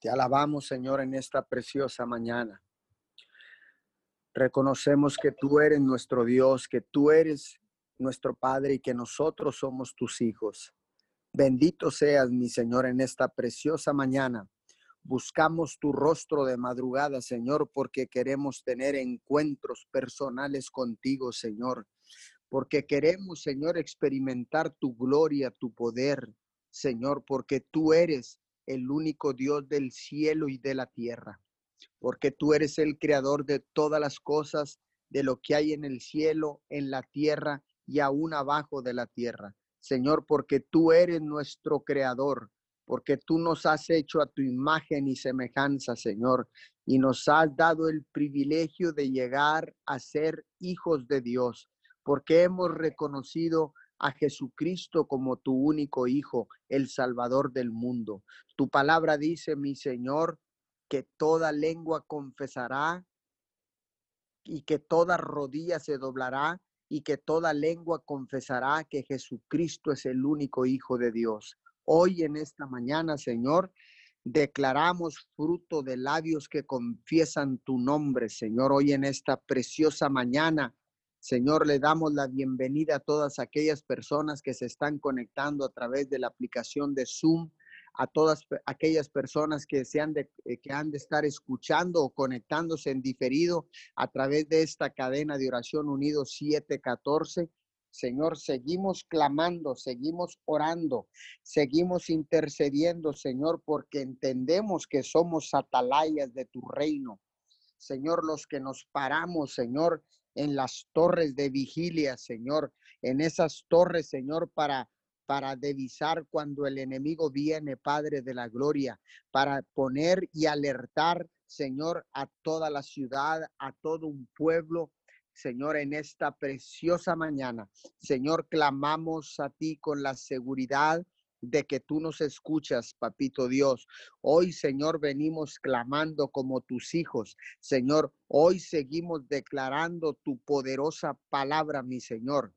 Te alabamos, Señor, en esta preciosa mañana. Reconocemos que tú eres nuestro Dios, que tú eres nuestro Padre y que nosotros somos tus hijos. Bendito seas, mi Señor, en esta preciosa mañana. Buscamos tu rostro de madrugada, Señor, porque queremos tener encuentros personales contigo, Señor. Porque queremos, Señor, experimentar tu gloria, tu poder, Señor, porque tú eres el único Dios del cielo y de la tierra. Porque tú eres el creador de todas las cosas, de lo que hay en el cielo, en la tierra y aún abajo de la tierra. Señor, porque tú eres nuestro creador, porque tú nos has hecho a tu imagen y semejanza, Señor, y nos has dado el privilegio de llegar a ser hijos de Dios, porque hemos reconocido a Jesucristo como tu único Hijo, el Salvador del mundo. Tu palabra dice, mi Señor, que toda lengua confesará y que toda rodilla se doblará y que toda lengua confesará que Jesucristo es el único Hijo de Dios. Hoy en esta mañana, Señor, declaramos fruto de labios que confiesan tu nombre, Señor. Hoy en esta preciosa mañana, Señor, le damos la bienvenida a todas aquellas personas que se están conectando a través de la aplicación de Zoom a todas aquellas personas que, se han de, eh, que han de estar escuchando o conectándose en diferido a través de esta cadena de oración unido 714. Señor, seguimos clamando, seguimos orando, seguimos intercediendo, Señor, porque entendemos que somos atalayas de tu reino. Señor, los que nos paramos, Señor, en las torres de vigilia, Señor, en esas torres, Señor, para para divisar cuando el enemigo viene, Padre de la Gloria, para poner y alertar, Señor, a toda la ciudad, a todo un pueblo, Señor, en esta preciosa mañana. Señor, clamamos a ti con la seguridad de que tú nos escuchas, papito Dios. Hoy, Señor, venimos clamando como tus hijos. Señor, hoy seguimos declarando tu poderosa palabra, mi Señor.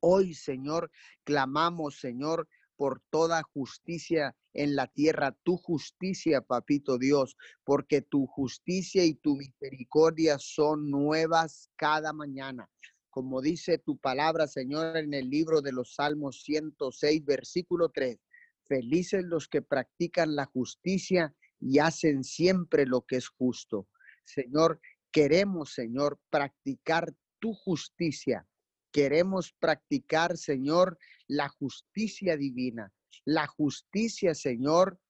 Hoy, Señor, clamamos, Señor, por toda justicia en la tierra, tu justicia, papito Dios, porque tu justicia y tu misericordia son nuevas cada mañana. Como dice tu palabra, Señor, en el libro de los Salmos 106, versículo 3. Felices los que practican la justicia y hacen siempre lo que es justo. Señor, queremos, Señor, practicar tu justicia Queremos practicar, Señor, la justicia divina, la justicia, Señor,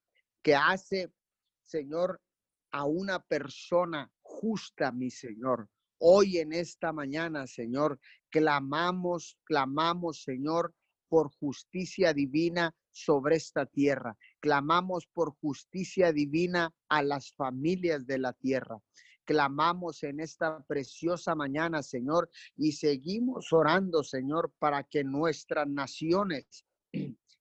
que hace, Señor, a una persona justa, mi Señor. Hoy en esta mañana, Señor, clamamos, clamamos, Señor, por justicia divina sobre esta tierra. Clamamos por justicia divina a las familias de la tierra clamamos en esta preciosa mañana, Señor, y seguimos orando, Señor, para que nuestras naciones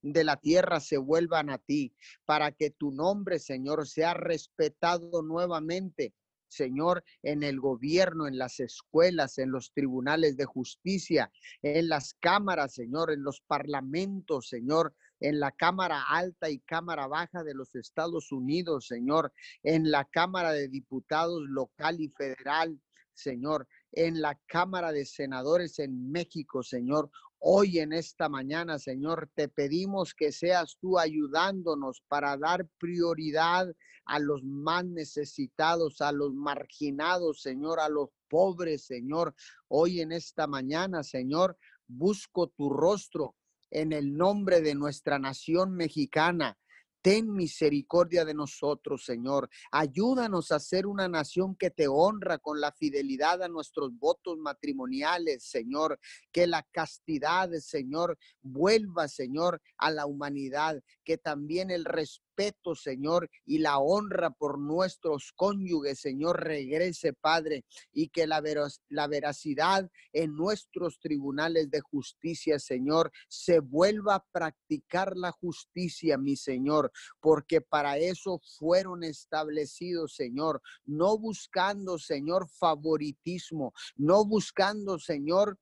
de la tierra se vuelvan a ti, para que tu nombre, Señor, sea respetado nuevamente. Señor, en el gobierno, en las escuelas, en los tribunales de justicia, en las cámaras, Señor, en los parlamentos, Señor, en la Cámara Alta y Cámara Baja de los Estados Unidos, Señor, en la Cámara de Diputados local y federal, Señor, en la Cámara de Senadores en México, Señor. Hoy en esta mañana, Señor, te pedimos que seas tú ayudándonos para dar prioridad a los más necesitados, a los marginados, Señor, a los pobres, Señor. Hoy en esta mañana, Señor, busco tu rostro en el nombre de nuestra nación mexicana. Ten misericordia de nosotros, Señor. Ayúdanos a ser una nación que te honra con la fidelidad a nuestros votos matrimoniales, Señor. Que la castidad, Señor, vuelva, Señor, a la humanidad. Que también el respeto respeto, Señor, y la honra por nuestros cónyuges, Señor, regrese, Padre, y que la, la veracidad en nuestros tribunales de justicia, Señor, se vuelva a practicar la justicia, mi Señor, porque para eso fueron establecidos, Señor, no buscando, Señor, favoritismo, no buscando, Señor,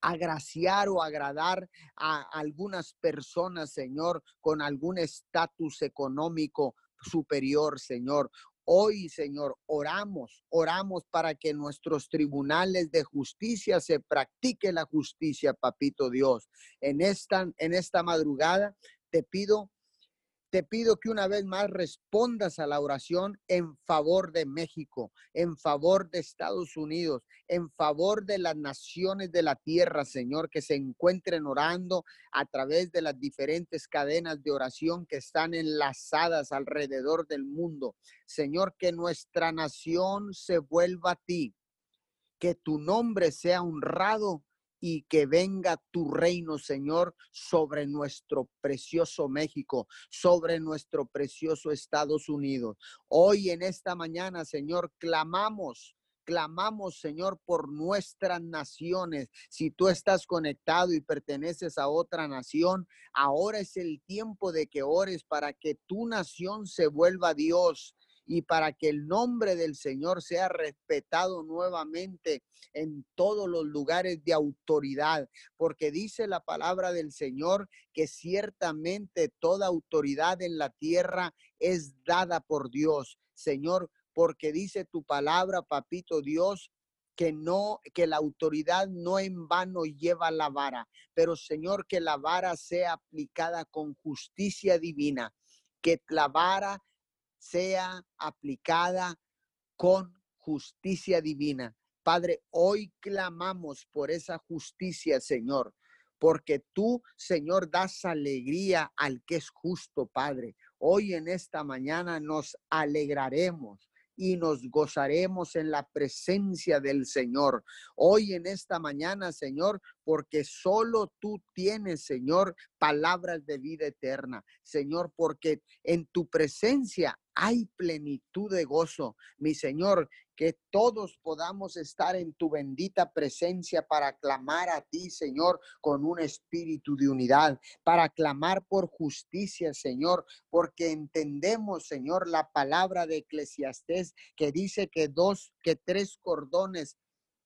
agraciar o agradar a algunas personas, Señor, con algún estatus económico superior, Señor. Hoy, Señor, oramos, oramos para que nuestros tribunales de justicia se practique la justicia, papito Dios. En esta, en esta madrugada te pido te pido que una vez más respondas a la oración en favor de México, en favor de Estados Unidos, en favor de las naciones de la tierra, Señor, que se encuentren orando a través de las diferentes cadenas de oración que están enlazadas alrededor del mundo. Señor, que nuestra nación se vuelva a ti, que tu nombre sea honrado y que venga tu reino, Señor, sobre nuestro precioso México, sobre nuestro precioso Estados Unidos. Hoy en esta mañana, Señor, clamamos clamamos, Señor, por nuestras naciones. Si tú estás conectado y perteneces a otra nación, ahora es el tiempo de que ores para que tu nación se vuelva Dios y para que el nombre del Señor sea respetado nuevamente en todos los lugares de autoridad, porque dice la palabra del Señor que ciertamente toda autoridad en la tierra es dada por Dios. Señor, porque dice tu palabra, papito Dios, que no, que la autoridad no en vano lleva la vara, pero Señor, que la vara sea aplicada con justicia divina, que la vara sea aplicada con justicia divina. Padre, hoy clamamos por esa justicia, Señor, porque tú, Señor, das alegría al que es justo, Padre. Hoy en esta mañana nos alegraremos y nos gozaremos en la presencia del Señor. Hoy en esta mañana, Señor, porque solo tú tienes, Señor, palabras de vida eterna. Señor, porque en tu presencia hay plenitud de gozo. Mi Señor, que todos podamos estar en tu bendita presencia para clamar a ti, Señor, con un espíritu de unidad, para clamar por justicia, Señor, porque entendemos, Señor, la palabra de Eclesiastés que dice que dos, que tres cordones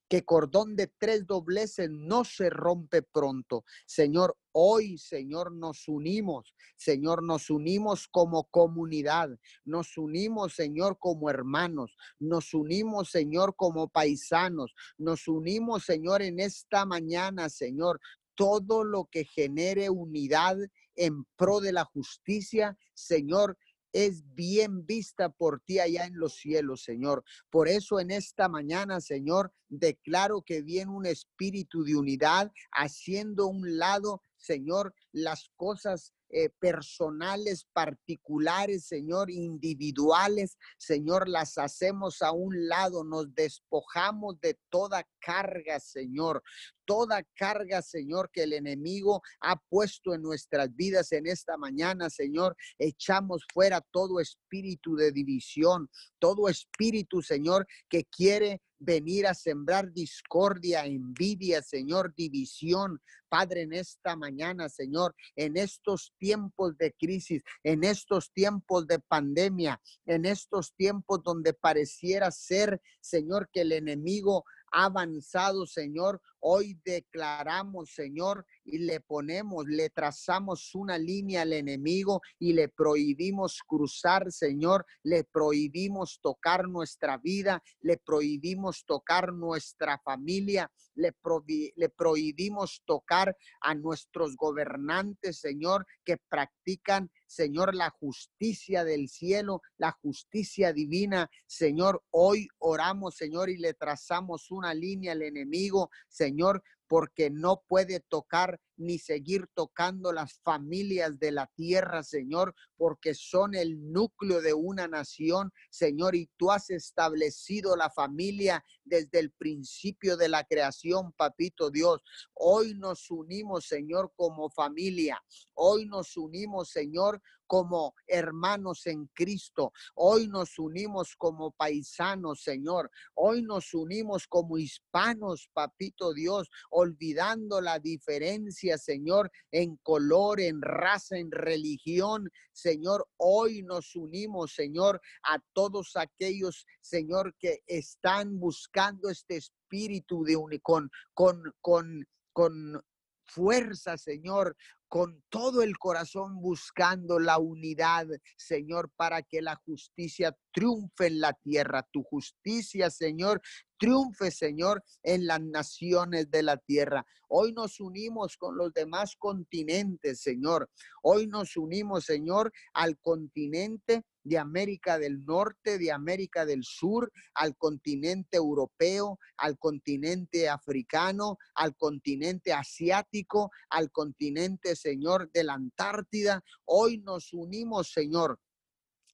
que cordón de tres dobleces no se rompe pronto. Señor, hoy, Señor, nos unimos. Señor, nos unimos como comunidad. Nos unimos, Señor, como hermanos. Nos unimos, Señor, como paisanos. Nos unimos, Señor, en esta mañana, Señor. Todo lo que genere unidad en pro de la justicia, Señor, es bien vista por ti allá en los cielos, Señor. Por eso en esta mañana, Señor, declaro que viene un espíritu de unidad, haciendo un lado, Señor, las cosas eh, personales, particulares, Señor, individuales, Señor, las hacemos a un lado, nos despojamos de toda carga, Señor, toda carga, Señor, que el enemigo ha puesto en nuestras vidas en esta mañana, Señor. Echamos fuera todo espíritu de división, todo espíritu, Señor, que quiere venir a sembrar discordia, envidia, Señor, división. Padre, en esta mañana, Señor, en estos tiempos de crisis, en estos tiempos de pandemia, en estos tiempos donde pareciera ser, Señor, que el enemigo avanzado, Señor. Hoy declaramos, Señor, y le ponemos, le trazamos una línea al enemigo y le prohibimos cruzar, Señor. Le prohibimos tocar nuestra vida, le prohibimos tocar nuestra familia, le, le prohibimos tocar a nuestros gobernantes, Señor, que practican Señor, la justicia del cielo, la justicia divina. Señor, hoy oramos, Señor, y le trazamos una línea al enemigo, Señor, porque no puede tocar ni seguir tocando las familias de la tierra, Señor, porque son el núcleo de una nación, Señor, y tú has establecido la familia desde el principio de la creación, papito Dios. Hoy nos unimos, Señor, como familia. Hoy nos unimos, Señor, como hermanos en Cristo. Hoy nos unimos como paisanos, Señor. Hoy nos unimos como hispanos, papito Dios, olvidando la diferencia, Señor, en color, en raza, en religión. Señor, hoy nos unimos, Señor, a todos aquellos, Señor, que están buscando este espíritu de un, con, con, con, con fuerza, Señor, con todo el corazón buscando la unidad, Señor, para que la justicia triunfe en la tierra. Tu justicia, Señor, triunfe, Señor, en las naciones de la tierra. Hoy nos unimos con los demás continentes, Señor. Hoy nos unimos, Señor, al continente de América del Norte, de América del Sur, al continente europeo, al continente africano, al continente asiático, al continente, Señor, de la Antártida. Hoy nos unimos, Señor,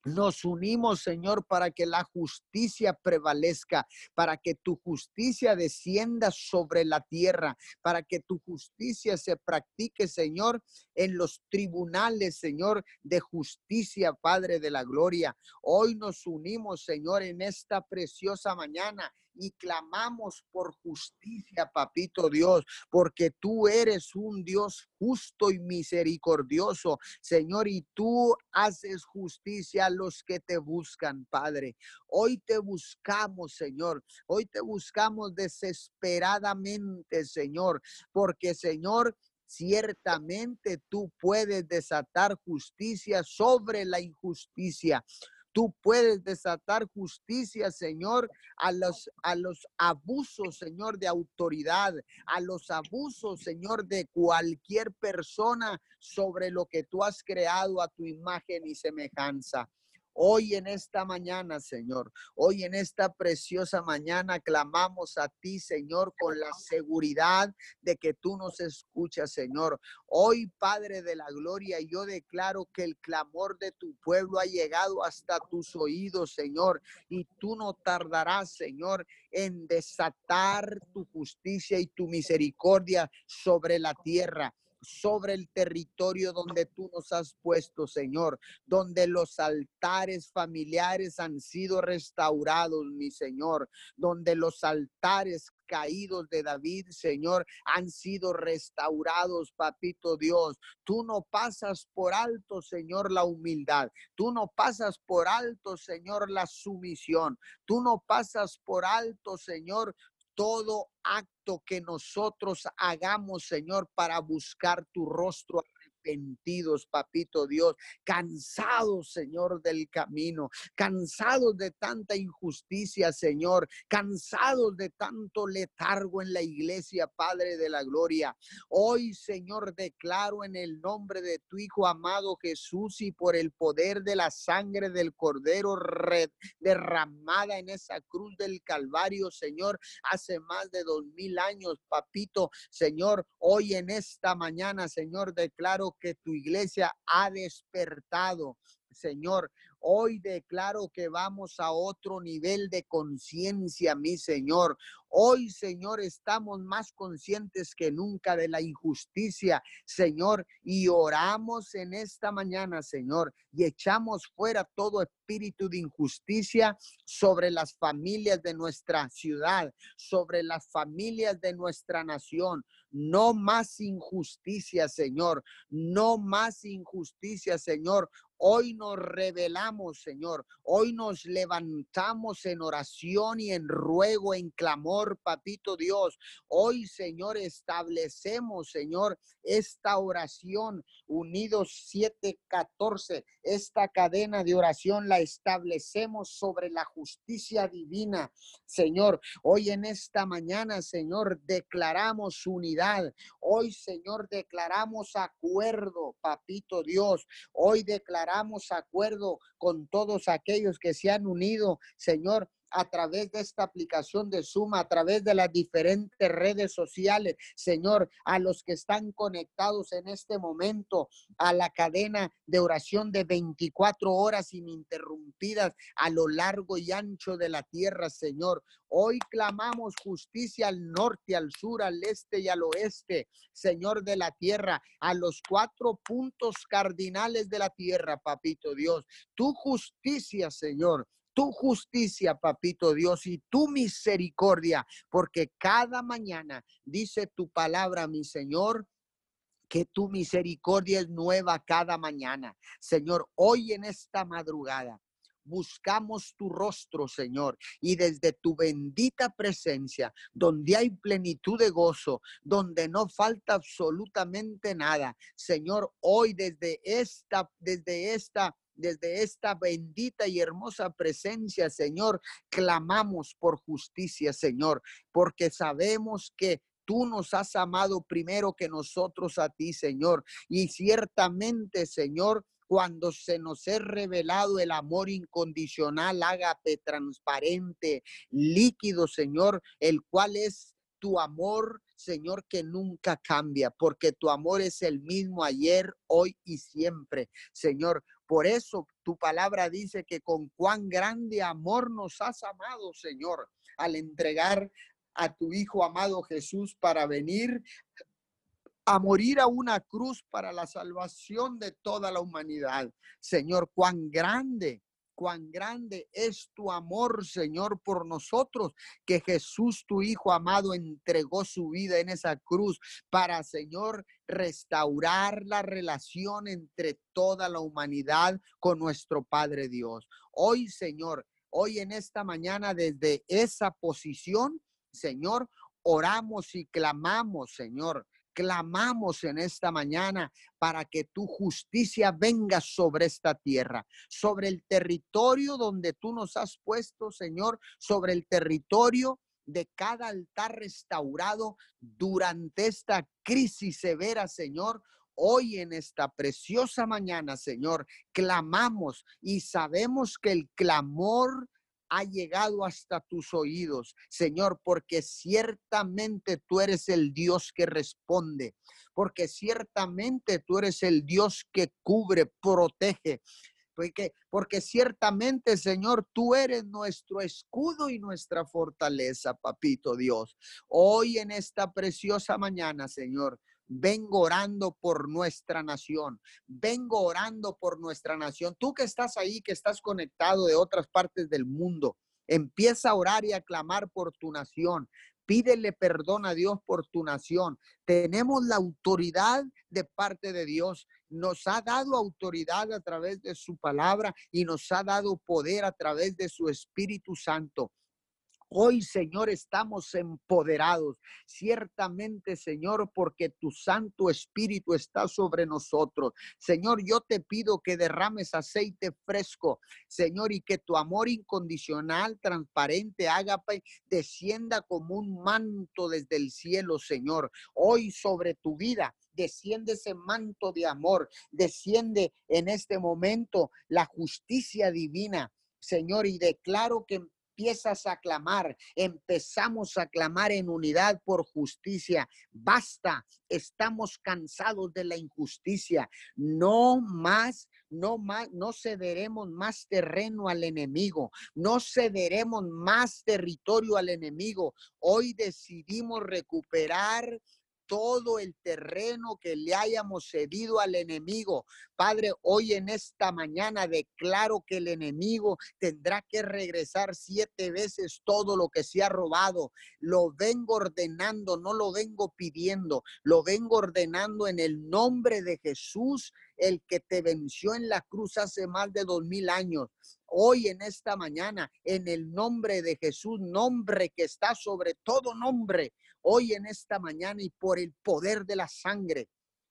nos unimos, Señor, para que la justicia prevalezca, para que tu justicia descienda sobre la tierra, para que tu justicia se practique, Señor, en los tribunales, Señor, de justicia, Padre de la Gloria. Hoy nos unimos, Señor, en esta preciosa mañana y clamamos por justicia, papito Dios, porque tú eres un Dios justo y misericordioso, Señor, y tú haces justicia a los que te buscan, Padre. Hoy te buscamos, Señor. Hoy te buscamos desesperadamente, Señor, porque, Señor, ciertamente tú puedes desatar justicia sobre la injusticia. Tú puedes desatar justicia, Señor, a los, a los abusos, Señor, de autoridad, a los abusos, Señor, de cualquier persona sobre lo que tú has creado a tu imagen y semejanza. Hoy en esta mañana, Señor, hoy en esta preciosa mañana clamamos a ti, Señor, con la seguridad de que tú nos escuchas, Señor. Hoy, Padre de la Gloria, yo declaro que el clamor de tu pueblo ha llegado hasta tus oídos, Señor, y tú no tardarás, Señor, en desatar tu justicia y tu misericordia sobre la tierra sobre el territorio donde tú nos has puesto, Señor, donde los altares familiares han sido restaurados, mi Señor, donde los altares caídos de David, Señor, han sido restaurados, papito Dios. Tú no pasas por alto, Señor, la humildad. Tú no pasas por alto, Señor, la sumisión. Tú no pasas por alto, Señor, todo acto que nosotros hagamos, Señor, para buscar tu rostro arrepentidos, papito Dios, cansados, Señor, del camino, cansados de tanta injusticia, Señor, cansados de tanto letargo en la iglesia, Padre de la Gloria. Hoy, Señor, declaro en el nombre de tu Hijo amado Jesús y por el poder de la sangre del Cordero derramada en esa cruz del Calvario, Señor, hace más de dos mil años, papito, Señor, hoy en esta mañana, Señor, declaro que tu iglesia ha despertado. Señor, hoy declaro que vamos a otro nivel de conciencia, mi Señor. Hoy, Señor, estamos más conscientes que nunca de la injusticia, Señor, y oramos en esta mañana, Señor, y echamos fuera todo espíritu de injusticia sobre las familias de nuestra ciudad, sobre las familias de nuestra nación. No más injusticia, Señor. No más injusticia, Señor. Hoy nos revelamos, Señor. Hoy nos levantamos en oración y en ruego, en clamor, papito Dios. Hoy, Señor, establecemos, Señor, esta oración unidos 714. Esta cadena de oración la establecemos sobre la justicia divina, Señor. Hoy en esta mañana, Señor, declaramos unidad. Hoy, Señor, declaramos acuerdo, papito Dios. Hoy declaramos acuerdo con todos aquellos que se han unido, Señor, a través de esta aplicación de Zoom, a través de las diferentes redes sociales, Señor, a los que están conectados en este momento a la cadena de oración de 24 horas ininterrumpidas a lo largo y ancho de la tierra, Señor. Hoy clamamos justicia al norte, al sur, al este y al oeste, Señor de la tierra, a los cuatro puntos cardinales de la tierra, papito Dios. Tu justicia, Señor tu justicia, papito Dios, y tu misericordia, porque cada mañana dice tu palabra, mi Señor, que tu misericordia es nueva cada mañana. Señor, hoy en esta madrugada, buscamos tu rostro, Señor, y desde tu bendita presencia, donde hay plenitud de gozo, donde no falta absolutamente nada, Señor, hoy desde esta, desde esta desde esta bendita y hermosa presencia, Señor, clamamos por justicia, Señor, porque sabemos que tú nos has amado primero que nosotros a ti, Señor. Y ciertamente, Señor, cuando se nos es revelado el amor incondicional, ágape, transparente, líquido, Señor, el cual es tu amor, Señor, que nunca cambia, porque tu amor es el mismo ayer, hoy y siempre, Señor. Por eso tu palabra dice que con cuán grande amor nos has amado, Señor, al entregar a tu Hijo amado Jesús para venir a morir a una cruz para la salvación de toda la humanidad. Señor, cuán grande, cuán grande es tu amor, Señor, por nosotros, que Jesús, tu Hijo amado, entregó su vida en esa cruz para, Señor, restaurar la relación entre toda la humanidad con nuestro Padre Dios. Hoy, Señor, hoy en esta mañana desde esa posición, Señor, oramos y clamamos, Señor, clamamos en esta mañana para que tu justicia venga sobre esta tierra, sobre el territorio donde tú nos has puesto, Señor, sobre el territorio de cada altar restaurado durante esta crisis severa, Señor. Hoy en esta preciosa mañana, Señor, clamamos y sabemos que el clamor ha llegado hasta tus oídos, Señor, porque ciertamente tú eres el Dios que responde, porque ciertamente tú eres el Dios que cubre, protege. Porque, porque ciertamente, Señor, tú eres nuestro escudo y nuestra fortaleza, papito Dios. Hoy en esta preciosa mañana, Señor, vengo orando por nuestra nación, vengo orando por nuestra nación. Tú que estás ahí, que estás conectado de otras partes del mundo, empieza a orar y a clamar por tu nación. Pídele perdón a Dios por tu nación. Tenemos la autoridad de parte de Dios. Nos ha dado autoridad a través de su palabra y nos ha dado poder a través de su Espíritu Santo. Hoy, Señor, estamos empoderados. Ciertamente, Señor, porque tu Santo Espíritu está sobre nosotros. Señor, yo te pido que derrames aceite fresco, Señor, y que tu amor incondicional, transparente, ágape, descienda como un manto desde el cielo, Señor. Hoy sobre tu vida desciende ese manto de amor, desciende en este momento la justicia divina. Señor, y declaro que empiezas a clamar, empezamos a clamar en unidad por justicia. Basta, estamos cansados de la injusticia. No más no más, no cederemos más terreno al enemigo, no cederemos más territorio al enemigo. Hoy decidimos recuperar todo el terreno que le hayamos cedido al enemigo. Padre, hoy en esta mañana declaro que el enemigo tendrá que regresar siete veces todo lo que se ha robado. Lo vengo ordenando, no lo vengo pidiendo, lo vengo ordenando en el nombre de Jesús, el que te venció en la cruz hace más de dos mil años hoy en esta mañana, en el nombre de Jesús, nombre que está sobre todo nombre, hoy en esta mañana y por el poder de la sangre.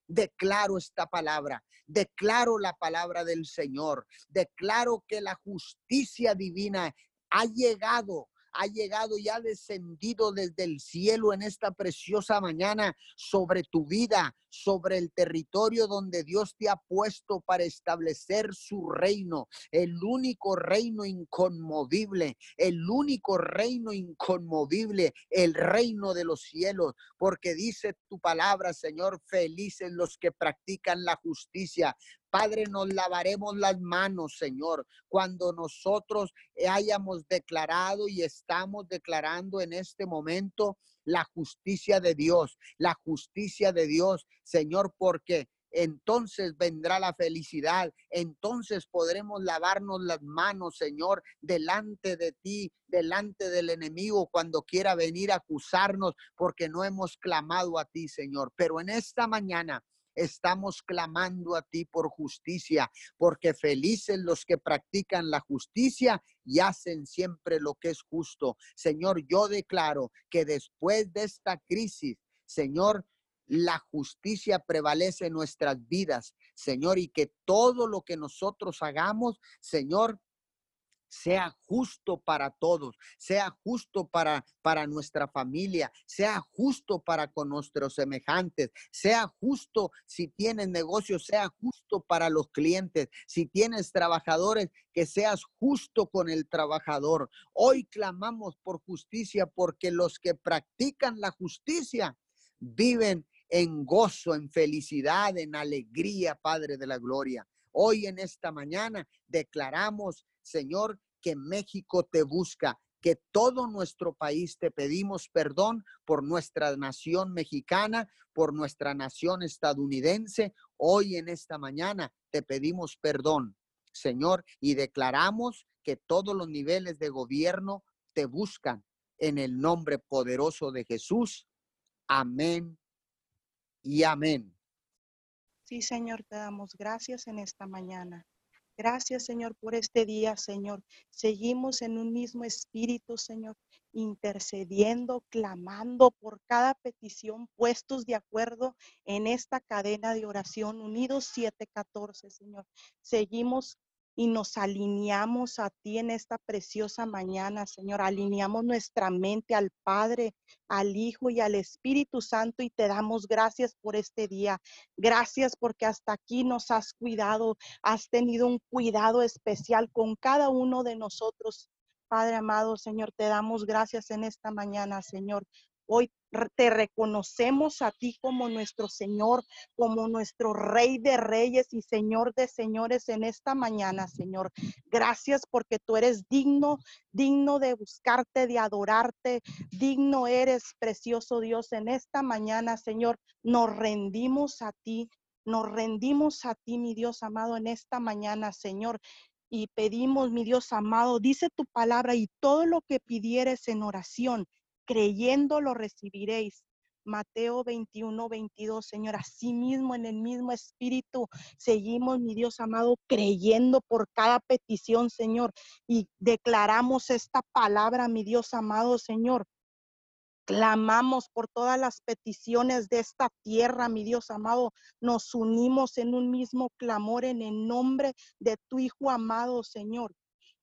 Declaro esta palabra, declaro la palabra del Señor, declaro que la justicia divina ha llegado ha llegado y ha descendido desde el cielo en esta preciosa mañana sobre tu vida, sobre el territorio donde Dios te ha puesto para establecer su reino, el único reino inconmovible, el único reino inconmovible, el reino de los cielos, porque dice tu palabra, Señor, felices los que practican la justicia, Padre, nos lavaremos las manos, Señor, cuando nosotros hayamos declarado y estamos declarando en este momento la justicia de Dios, la justicia de Dios, Señor, porque entonces vendrá la felicidad, entonces podremos lavarnos las manos, Señor, delante de ti, delante del enemigo cuando quiera venir a acusarnos porque no hemos clamado a ti, Señor. Pero en esta mañana estamos clamando a ti por justicia, porque felices los que practican la justicia y hacen siempre lo que es justo. Señor, yo declaro que después de esta crisis, Señor, la justicia prevalece en nuestras vidas, Señor, y que todo lo que nosotros hagamos, Señor, sea justo para todos, sea justo para, para nuestra familia, sea justo para con nuestros semejantes, sea justo si tienes negocios, sea justo para los clientes, si tienes trabajadores, que seas justo con el trabajador. Hoy clamamos por justicia porque los que practican la justicia viven en gozo, en felicidad, en alegría, Padre de la Gloria. Hoy en esta mañana declaramos, Señor, que México te busca, que todo nuestro país te pedimos perdón por nuestra nación mexicana, por nuestra nación estadounidense. Hoy en esta mañana te pedimos perdón, Señor, y declaramos que todos los niveles de gobierno te buscan en el nombre poderoso de Jesús. Amén y amén. Sí, Señor, te damos gracias en esta mañana. Gracias, Señor, por este día, Señor. Seguimos en un mismo espíritu, Señor, intercediendo, clamando por cada petición, puestos de acuerdo en esta cadena de oración, unidos 714, Señor. Seguimos y nos alineamos a ti en esta preciosa mañana, Señor. Alineamos nuestra mente al Padre, al Hijo y al Espíritu Santo y te damos gracias por este día. Gracias porque hasta aquí nos has cuidado, has tenido un cuidado especial con cada uno de nosotros. Padre amado, Señor, te damos gracias en esta mañana, Señor. Hoy te reconocemos a ti como nuestro Señor, como nuestro Rey de Reyes y Señor de Señores en esta mañana, Señor. Gracias porque tú eres digno, digno de buscarte, de adorarte, digno eres, precioso Dios, en esta mañana, Señor. Nos rendimos a ti, nos rendimos a ti, mi Dios amado, en esta mañana, Señor. Y pedimos, mi Dios amado, dice tu palabra y todo lo que pidieres en oración creyendo lo recibiréis. Mateo 21, 22, Señor, así mismo en el mismo espíritu seguimos, mi Dios amado, creyendo por cada petición, Señor, y declaramos esta palabra, mi Dios amado, Señor. Clamamos por todas las peticiones de esta tierra, mi Dios amado. Nos unimos en un mismo clamor en el nombre de tu Hijo amado, Señor.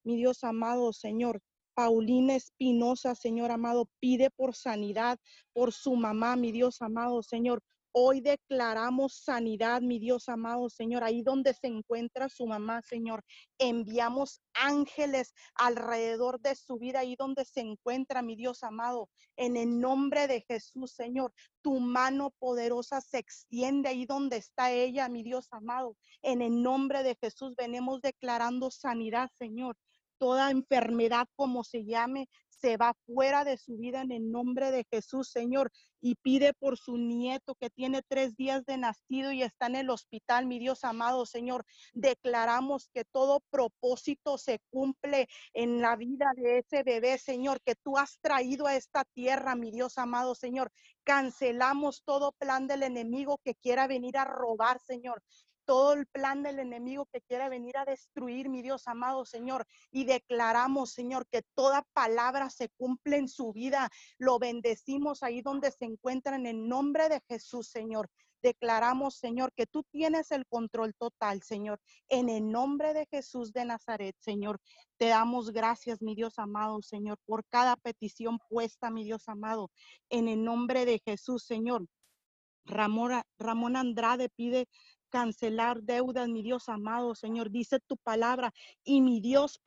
Mi Dios amado, Señor, Paulina Espinosa, Señor amado, pide por sanidad por su mamá, mi Dios amado, Señor. Hoy declaramos sanidad, mi Dios amado Señor, ahí donde se encuentra su mamá, Señor. Enviamos ángeles alrededor de su vida, ahí donde se encuentra, mi Dios amado. En el nombre de Jesús, Señor, tu mano poderosa se extiende ahí donde está ella, mi Dios amado. En el nombre de Jesús venimos declarando sanidad, Señor toda enfermedad como se llame, se va fuera de su vida en el nombre de Jesús, Señor. Y pide por su nieto que tiene tres días de nacido y está en el hospital, mi Dios amado, Señor. Declaramos que todo propósito se cumple en la vida de ese bebé, Señor, que tú has traído a esta tierra, mi Dios amado, Señor. Cancelamos todo plan del enemigo que quiera venir a robar, Señor todo el plan del enemigo que quiere venir a destruir, mi Dios amado Señor. Y declaramos, Señor, que toda palabra se cumple en su vida. Lo bendecimos ahí donde se encuentra en el nombre de Jesús, Señor. Declaramos, Señor, que tú tienes el control total, Señor. En el nombre de Jesús de Nazaret, Señor, te damos gracias, mi Dios amado, Señor, por cada petición puesta, mi Dios amado. En el nombre de Jesús, Señor. Ramón, Ramón Andrade pide cancelar deudas, mi Dios amado, Señor. Dice tu palabra y mi Dios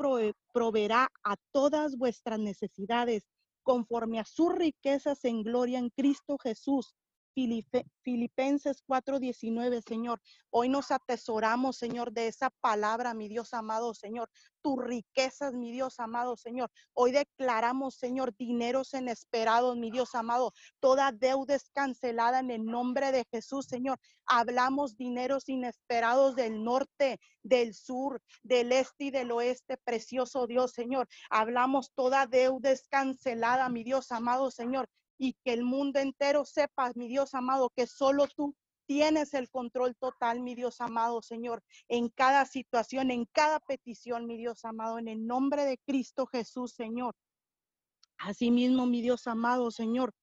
proveerá a todas vuestras necesidades conforme a sus riquezas en gloria en Cristo Jesús. Filipenses 4:19, Señor. Hoy nos atesoramos, Señor, de esa palabra, mi Dios amado, Señor. Tus riquezas, mi Dios amado, Señor. Hoy declaramos, Señor, dineros inesperados, mi Dios amado. Toda deuda es cancelada en el nombre de Jesús, Señor. Hablamos dineros inesperados del norte, del sur, del este y del oeste, precioso Dios, Señor. Hablamos toda deuda es cancelada, mi Dios amado, Señor y que el mundo entero sepa, mi Dios amado, que solo tú tienes el control total, mi Dios amado, Señor, en cada situación, en cada petición, mi Dios amado, en el nombre de Cristo Jesús, Señor. Asimismo, mi Dios amado, Señor,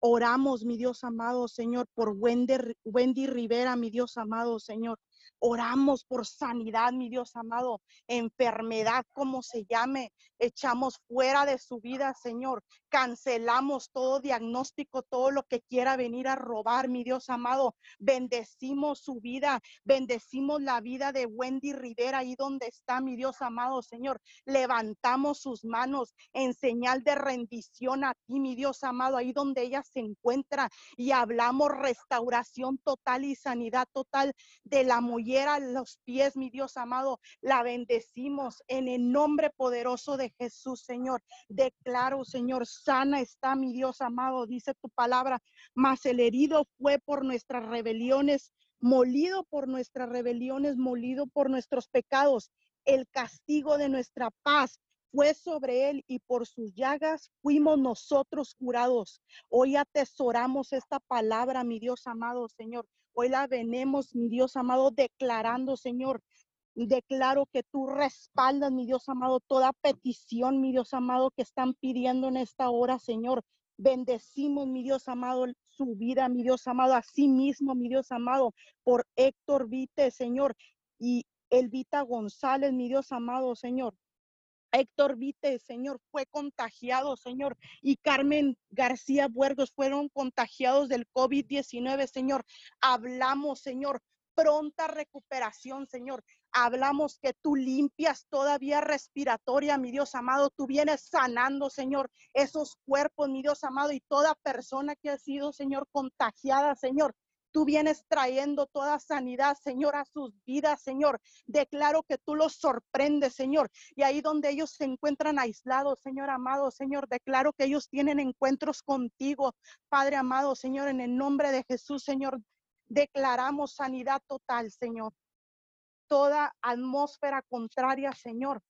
oramos, mi Dios amado, Señor, por Wendy, Wendy Rivera, mi Dios amado, Señor. Oramos por sanidad, mi Dios amado, enfermedad, como se llame, echamos fuera de su vida, Señor. Cancelamos todo diagnóstico, todo lo que quiera venir a robar, mi Dios amado. Bendecimos su vida, bendecimos la vida de Wendy Rivera, ahí donde está, mi Dios amado, Señor. Levantamos sus manos en señal de rendición a ti, mi Dios amado, ahí donde ella se encuentra y hablamos restauración total y sanidad total de la mujer los pies, mi Dios amado. La bendecimos en el nombre poderoso de Jesús, Señor. Declaro, Señor, sana está mi Dios amado, dice tu palabra, mas el herido fue por nuestras rebeliones, molido por nuestras rebeliones, molido por nuestros pecados. El castigo de nuestra paz fue sobre él y por sus llagas fuimos nosotros curados. Hoy atesoramos esta palabra, mi Dios amado Señor. Hoy la venemos, mi Dios amado, declarando, Señor. Declaro que tú respaldas, mi Dios amado, toda petición, mi Dios amado, que están pidiendo en esta hora, Señor. Bendecimos, mi Dios amado, su vida, mi Dios amado, a sí mismo, mi Dios amado, por Héctor Vite, Señor, y Elvita González, mi Dios amado, Señor. Héctor Vite, Señor, fue contagiado, Señor, y Carmen García Buergos fueron contagiados del COVID-19, Señor. Hablamos, Señor, pronta recuperación, Señor. Hablamos que tú limpias todavía respiratoria, mi Dios amado. Tú vienes sanando, Señor, esos cuerpos, mi Dios amado, y toda persona que ha sido, Señor, contagiada, Señor. Tú vienes trayendo toda sanidad, Señor, a sus vidas, Señor. Declaro que tú los sorprendes, Señor. Y ahí donde ellos se encuentran aislados, Señor amado, Señor, declaro que ellos tienen encuentros contigo, Padre amado, Señor, en el nombre de Jesús, Señor. Declaramos sanidad total, Señor. Toda atmósfera contraria, Señor,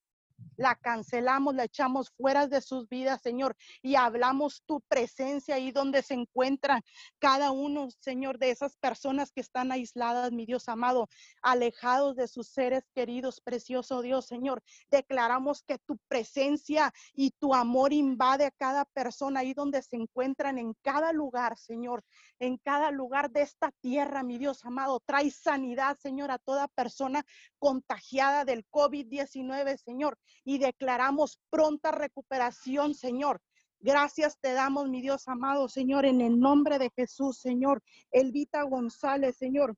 la cancelamos, la echamos fuera de sus vidas, Señor, y hablamos tu presencia ahí donde se encuentran cada uno, Señor, de esas personas que están aisladas, mi Dios amado, alejados de sus seres queridos, precioso Dios, Señor. Declaramos que tu presencia y tu amor invade a cada persona ahí donde se encuentran, en cada lugar, Señor, en cada lugar de esta tierra, mi Dios amado. Trae sanidad, Señor, a toda persona contagiada del COVID-19, Señor y declaramos pronta recuperación, Señor. Gracias te damos, mi Dios amado, Señor, en el nombre de Jesús, Señor. Elvita González, Señor.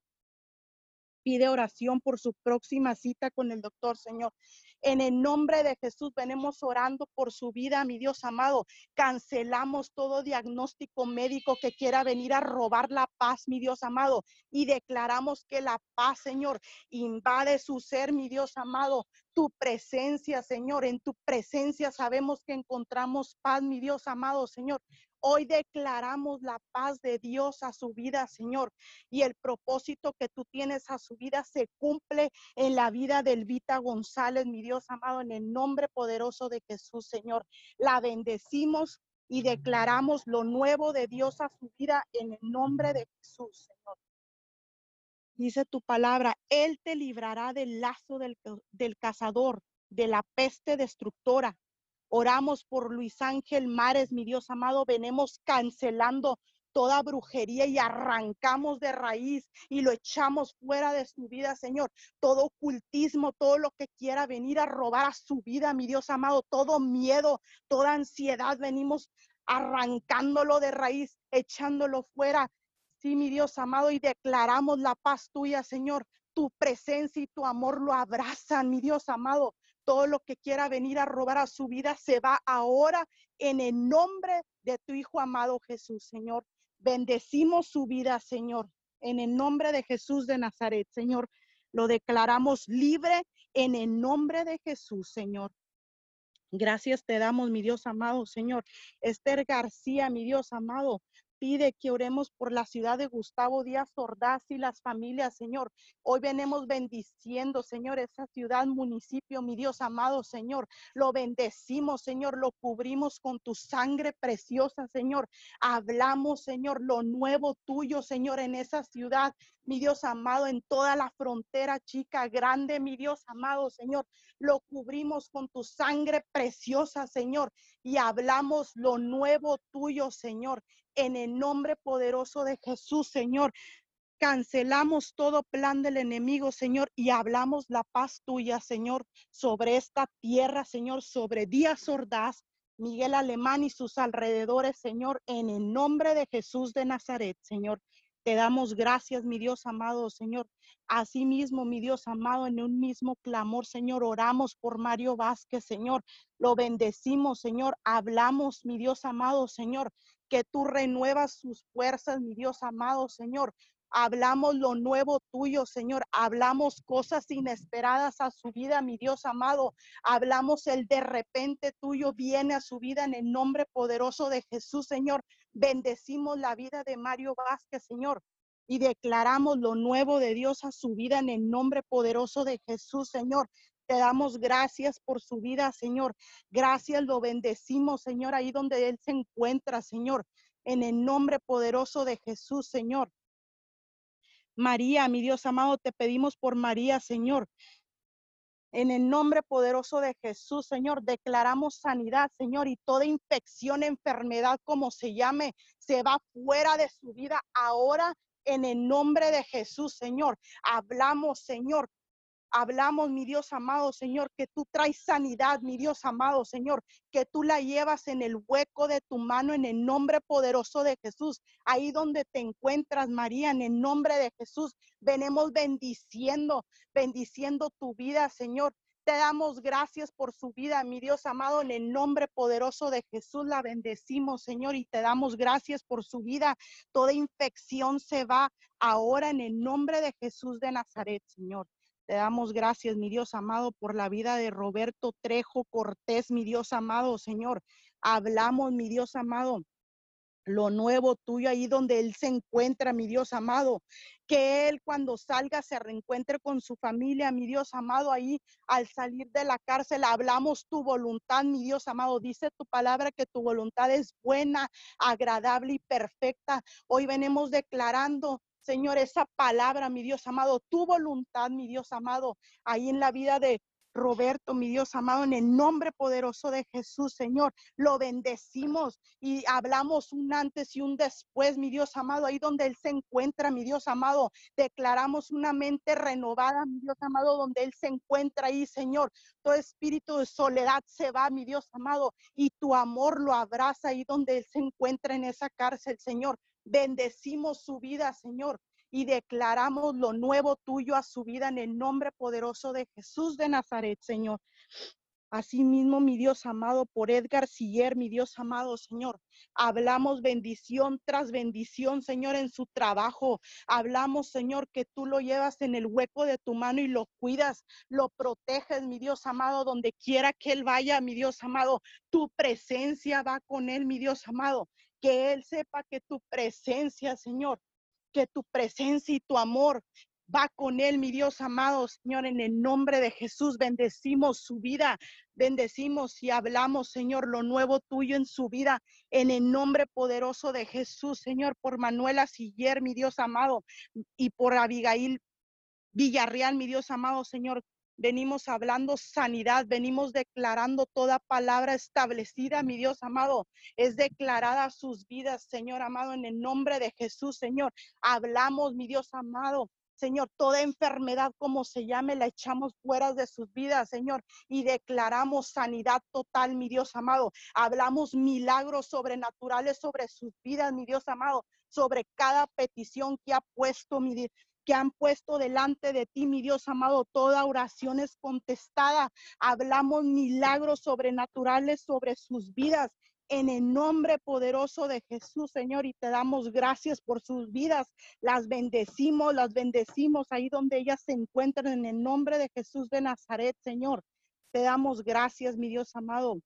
Pide oración por su próxima cita con el doctor, Señor. En el nombre de Jesús venimos orando por su vida, mi Dios amado. Cancelamos todo diagnóstico médico que quiera venir a robar la paz, mi Dios amado. Y declaramos que la paz, Señor, invade su ser, mi Dios amado. Tu presencia, Señor, en tu presencia sabemos que encontramos paz, mi Dios amado, Señor. Hoy declaramos la paz de Dios a su vida, Señor, y el propósito que tú tienes a su vida se cumple en la vida de Elvita González, mi Dios amado, en el nombre poderoso de Jesús, Señor. La bendecimos y declaramos lo nuevo de Dios a su vida en el nombre de Jesús, Señor. Dice tu palabra, Él te librará del lazo del, del cazador, de la peste destructora Oramos por Luis Ángel Mares, mi Dios amado, venemos cancelando toda brujería y arrancamos de raíz y lo echamos fuera de su vida, Señor. Todo ocultismo, todo lo que quiera venir a robar a su vida, mi Dios amado, todo miedo, toda ansiedad, venimos arrancándolo de raíz, echándolo fuera. Sí, mi Dios amado, y declaramos la paz tuya, Señor. Tu presencia y tu amor lo abrazan, mi Dios amado todo lo que quiera venir a robar a su vida se va ahora en el nombre de tu Hijo amado Jesús, Señor. Bendecimos su vida, Señor, en el nombre de Jesús de Nazaret, Señor. Lo declaramos libre en el nombre de Jesús, Señor. Gracias te damos, mi Dios amado, Señor. Esther García, mi Dios amado, pide que oremos por la ciudad de Gustavo Díaz Ordaz y las familias, Señor. Hoy venimos bendiciendo, Señor, esa ciudad, municipio, mi Dios amado, Señor. Lo bendecimos, Señor, lo cubrimos con tu sangre preciosa, Señor. Hablamos, Señor, lo nuevo tuyo, Señor, en esa ciudad, mi Dios amado, en toda la frontera chica, grande, mi Dios amado, Señor. Lo cubrimos con tu sangre preciosa, Señor, y hablamos lo nuevo tuyo, Señor, en el nombre poderoso de Jesús, Señor. Cancelamos todo plan del enemigo, Señor, y hablamos la paz tuya, Señor, sobre esta tierra, Señor, sobre Díaz Ordaz, Miguel Alemán y sus alrededores, Señor, en el nombre de Jesús de Nazaret, Señor. Te damos gracias, mi Dios amado, Señor. Asimismo, mi Dios amado, en un mismo clamor, Señor, oramos por Mario Vázquez, Señor. Lo bendecimos, Señor. Hablamos, mi Dios amado, Señor, que tú renuevas sus fuerzas, mi Dios amado, Señor. Hablamos lo nuevo tuyo, Señor. Hablamos cosas inesperadas a su vida, mi Dios amado. Hablamos el de repente tuyo viene a su vida en el nombre poderoso de Jesús, Señor. Bendecimos la vida de Mario Vázquez, Señor. Y declaramos lo nuevo de Dios a su vida en el nombre poderoso de Jesús, Señor. Te damos gracias por su vida, Señor. Gracias, lo bendecimos, Señor, ahí donde Él se encuentra, Señor. En el nombre poderoso de Jesús, Señor. María, mi Dios amado, te pedimos por María, Señor. En el nombre poderoso de Jesús, Señor, declaramos sanidad, Señor, y toda infección, enfermedad, como se llame, se va fuera de su vida ahora en el nombre de Jesús, Señor. Hablamos, Señor, Hablamos, mi Dios amado, Señor, que tú traes sanidad, mi Dios amado, Señor, que tú la llevas en el hueco de tu mano en el nombre poderoso de Jesús. Ahí donde te encuentras, María, en el nombre de Jesús, venimos bendiciendo, bendiciendo tu vida, Señor. Te damos gracias por su vida, mi Dios amado, en el nombre poderoso de Jesús la bendecimos, Señor, y te damos gracias por su vida. Toda infección se va ahora en el nombre de Jesús de Nazaret, Señor. Te damos gracias, mi Dios amado, por la vida de Roberto Trejo Cortés, mi Dios amado, Señor. Hablamos, mi Dios amado, lo nuevo tuyo ahí donde Él se encuentra, mi Dios amado. Que Él cuando salga se reencuentre con su familia, mi Dios amado, ahí al salir de la cárcel. Hablamos tu voluntad, mi Dios amado. Dice tu palabra que tu voluntad es buena, agradable y perfecta. Hoy venimos declarando Señor, esa palabra, mi Dios amado, tu voluntad, mi Dios amado, ahí en la vida de Roberto, mi Dios amado, en el nombre poderoso de Jesús, Señor, lo bendecimos y hablamos un antes y un después, mi Dios amado, ahí donde Él se encuentra, mi Dios amado, declaramos una mente renovada, mi Dios amado, donde Él se encuentra ahí, Señor. Todo espíritu de soledad se va, mi Dios amado, y tu amor lo abraza ahí donde Él se encuentra en esa cárcel, Señor. Bendecimos su vida, Señor, y declaramos lo nuevo tuyo a su vida en el nombre poderoso de Jesús de Nazaret, Señor. Asimismo, mi Dios amado, por Edgar Siller, mi Dios amado, Señor. Hablamos bendición tras bendición, Señor, en su trabajo. Hablamos, Señor, que tú lo llevas en el hueco de tu mano y lo cuidas, lo proteges, mi Dios amado, donde quiera que él vaya, mi Dios amado. Tu presencia va con él, mi Dios amado que Él sepa que tu presencia, Señor, que tu presencia y tu amor va con Él, mi Dios amado, Señor, en el nombre de Jesús, bendecimos su vida, bendecimos y hablamos, Señor, lo nuevo tuyo en su vida, en el nombre poderoso de Jesús, Señor, por Manuela Siller, mi Dios amado, y por Abigail Villarreal, mi Dios amado, Señor, venimos hablando sanidad, venimos declarando toda palabra establecida, mi Dios amado, es declarada sus vidas, Señor amado, en el nombre de Jesús, Señor. Hablamos, mi Dios amado, Señor, toda enfermedad como se llame, la echamos fuera de sus vidas, Señor, y declaramos sanidad total, mi Dios amado. Hablamos milagros sobrenaturales sobre sus vidas, mi Dios amado, sobre cada petición que ha puesto, mi, que han puesto delante de ti, mi Dios amado. Toda oración es contestada. Hablamos milagros sobrenaturales sobre sus vidas en el nombre poderoso de Jesús, Señor, y te damos gracias por sus vidas. Las bendecimos, las bendecimos ahí donde ellas se encuentran en el nombre de Jesús de Nazaret, Señor. Te damos gracias, mi Dios amado.